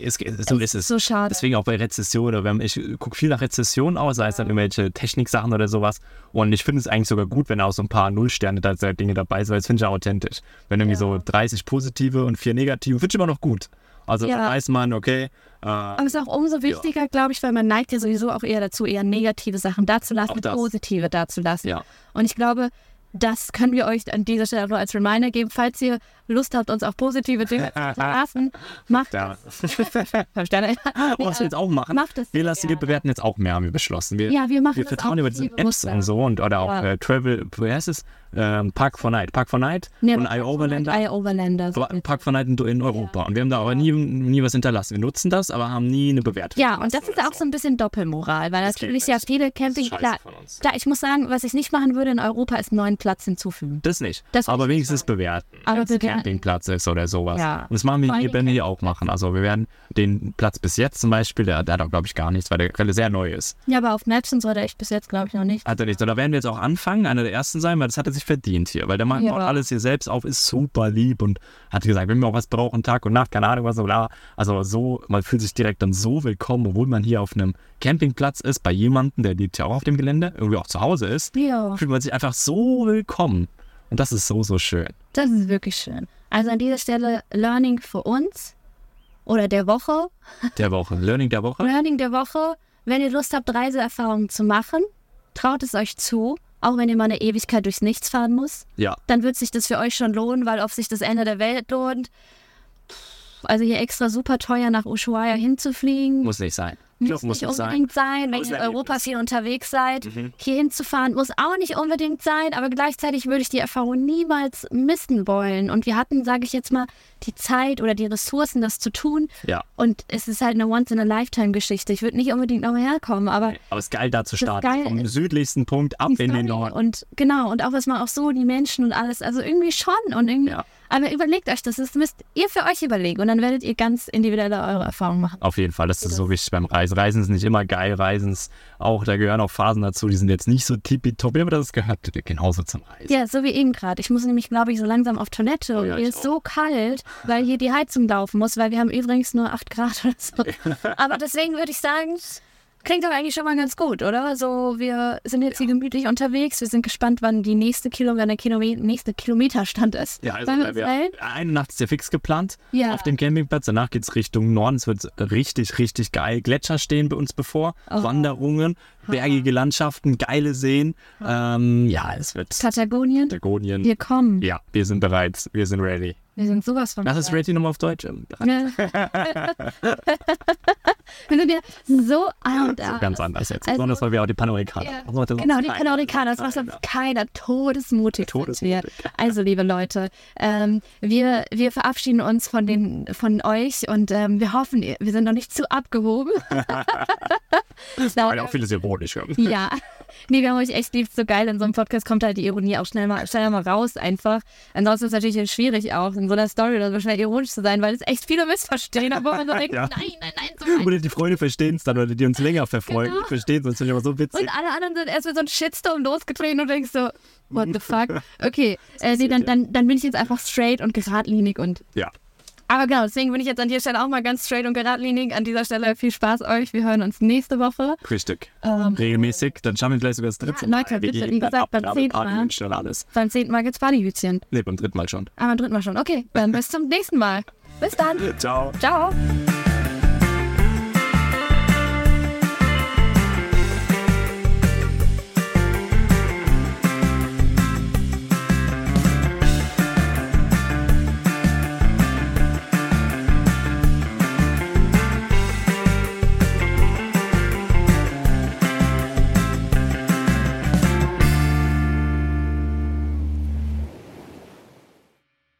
Es, so ist es. so schade. Deswegen auch bei Rezession oder wenn ich gucke viel nach Rezession aus, sei es dann irgendwelche Techniksachen oder sowas. Und ich finde es eigentlich sogar gut, wenn auch so ein paar Nullsterne da Dinge dabei sind, weil das finde ich ja authentisch. Wenn irgendwie so 30 positive und 4 negative, finde ich immer noch gut. Also Ja. weiß man, okay, äh, aber es ist auch umso wichtiger, glaube ich, weil man neigt ja sowieso auch eher dazu, eher negative Sachen dazulassen, positive dazulassen. Ja. Und ich glaube, das können wir euch an dieser Stelle nur als Reminder geben. Falls ihr Lust habt, uns auf positive Dinge zu <laughs> lassen, macht. <laughs> Fünf Sterne. <laughs> was wir jetzt auch machen, Macht das wir lassen, wir bewerten jetzt auch mehr, haben wir beschlossen. Wir, Ja, wir machen wir das vertrauen über diese Apps und so und oder auch äh, Travel, wie heißt es? Ähm, Park for Night. Park for Night Nee, und iOverlander. iOverlander. so Aber Park for Night in, Europa. Und wir haben da aber nie, nie was hinterlassen. Wir nutzen das, aber haben nie eine Bewertung. Ja, und das ist auch so ein bisschen Doppelmoral, weil geht natürlich ja viele Das Camping... Klar, von uns. klar, ich muss sagen, was ich nicht machen würde in Europa, ist einen neuen Platz hinzufügen. Das nicht. Das aber wenigstens bewerten. Aber wenn bewerten. Campingplatz ist oder sowas. Ja. Und das machen wir hier, hier auch machen. Also wir werden den Platz bis jetzt zum Beispiel, der, der hat auch, glaube ich, gar nichts, weil der gerade sehr neu ist. Ja, aber auf Maps und so, da ich bis jetzt, glaube ich, noch nicht. Hat er nicht. Und da werden wir jetzt auch anfangen, einer der ersten sein, weil das hat er sich verdient hier. Weil der macht Ja. auch alles hier selbst auf, ist super lieb und hat gesagt, wenn wir auch was brauchen, Tag und Nacht, keine Ahnung was, bla. Also so, man fühlt sich direkt dann so willkommen, obwohl man hier auf einem Campingplatz ist, bei jemandem, der lebt ja auch auf dem Gelände, irgendwie auch zu Hause ist, Ja, fühlt man sich einfach so willkommen. Und das ist so, so schön. das ist wirklich schön. Also an dieser Stelle Learning für uns oder der Woche. Der Woche. Learning der Woche. Learning der Woche. Wenn ihr Lust habt, Reiseerfahrungen zu machen, traut es euch zu, auch wenn ihr mal eine Ewigkeit durchs Nichts fahren muss. Ja. dann wird sich das für euch schon lohnen, weil ob sich das Ende der Welt lohnt. Also hier extra super teuer nach Ushuaia hinzufliegen. Muss nicht sein. Muss Glaub, nicht unbedingt sein, wenn Muss ihr in Europa viel unterwegs seid. Mhm. Hier hinzufahren muss auch nicht unbedingt sein, aber gleichzeitig würde ich die Erfahrung niemals missen wollen. Und wir hatten, sage ich jetzt mal, die Zeit oder die Ressourcen, das zu tun. Ja. Und es ist halt eine Once-in-a-Lifetime-Geschichte. Ich würde nicht unbedingt nochmal herkommen, aber Aber es ist geil, da zu starten. geil. Vom südlichsten Punkt ab in den Norden. Und genau, und auch was man auch so, die Menschen und alles, also irgendwie schon und irgendwie. Ja. Aber überlegt euch das, das müsst ihr für euch überlegen und dann werdet ihr ganz individuelle eure Erfahrungen machen. Auf jeden Fall, das ist so wichtig beim Reisen. Reisen ist nicht immer geil, Reisen ist auch, da gehören auch Phasen dazu, die sind jetzt nicht so tippitoppi, aber das gehört genauso zum Reisen. Ja, so wie eben gerade. Ich muss nämlich, glaube ich, so langsam auf Toilette Oh und ja, hier ich ist so kalt, weil hier die Heizung laufen muss, weil wir haben übrigens nur 8 Grad oder so. <laughs> Aber deswegen würde ich sagen, Klingt doch eigentlich schon mal ganz gut, oder? So, wir sind jetzt hier gemütlich unterwegs. Wir sind gespannt, wann die nächste, Kilo wann der nächste Kilometerstand ist. Ja, also eine Nacht ist ja fix geplant Ja. auf dem Campingplatz. Danach geht es Richtung Norden. Es wird richtig, richtig geil. Gletscher stehen bei uns bevor. Oh. Wanderungen, bergige Landschaften, geile Seen. Ähm, ja, es wird Patagonien. Patagonien. Wir kommen. Ja, wir sind bereit. Wir sind ready. Wir sind sowas von. Was ist bereit. ready nochmal auf Deutsch? <laughs> Wir sind ja so out. So ganz anders jetzt. Also- Besonders, weil wir auch die Panoramikaner Ja. Also, Genau, die Nein. Panamerikaner, das macht Nein, uns keiner todesmutig. Todesmutig. Also, liebe Leute, ähm, wir, wir verabschieden uns von, den, von euch und ähm, wir hoffen, wir sind noch nicht zu abgehoben. <laughs> <laughs> Weil auch vieles ironisch. Ja. <laughs> ja, nee, wir haben euch echt lieb, so geil. In so einem Podcast kommt halt die Ironie auch schnell mal, schneller mal raus einfach. Ansonsten ist es natürlich schwierig auch, in so einer Story oder so schnell ironisch zu sein, weil es echt viele missverstehen, aber man so denkt, Ja. nein, nein, nein, so Oder die Freunde verstehen es dann, oder die uns länger verfolgen, Genau. verstehen es. Finde ich aber so witzig. Und alle anderen sind erst mit so einem Shitstorm losgetreten und denkst so, what the fuck? <laughs> Okay, äh, nee, dann, dann, dann bin ich jetzt einfach straight und geradlinig und. Ja. Aber genau, deswegen bin ich jetzt an dieser Stelle auch mal ganz straight und geradlinig. An dieser Stelle viel Spaß euch. Wir hören uns nächste Woche. Richtig. Ähm, Regelmäßig. Dann schauen wir vielleicht sogar das dritte Ja, Leute, Mal. Wir bitte, wie gesagt, beim zehnten Mal. Beim zehnten Mal gibt's Partyhütchen. Ne, beim dritten Mal schon. Aber beim dritten Mal schon. Okay, dann bis zum nächsten Mal. Bis dann. Ciao. Ciao.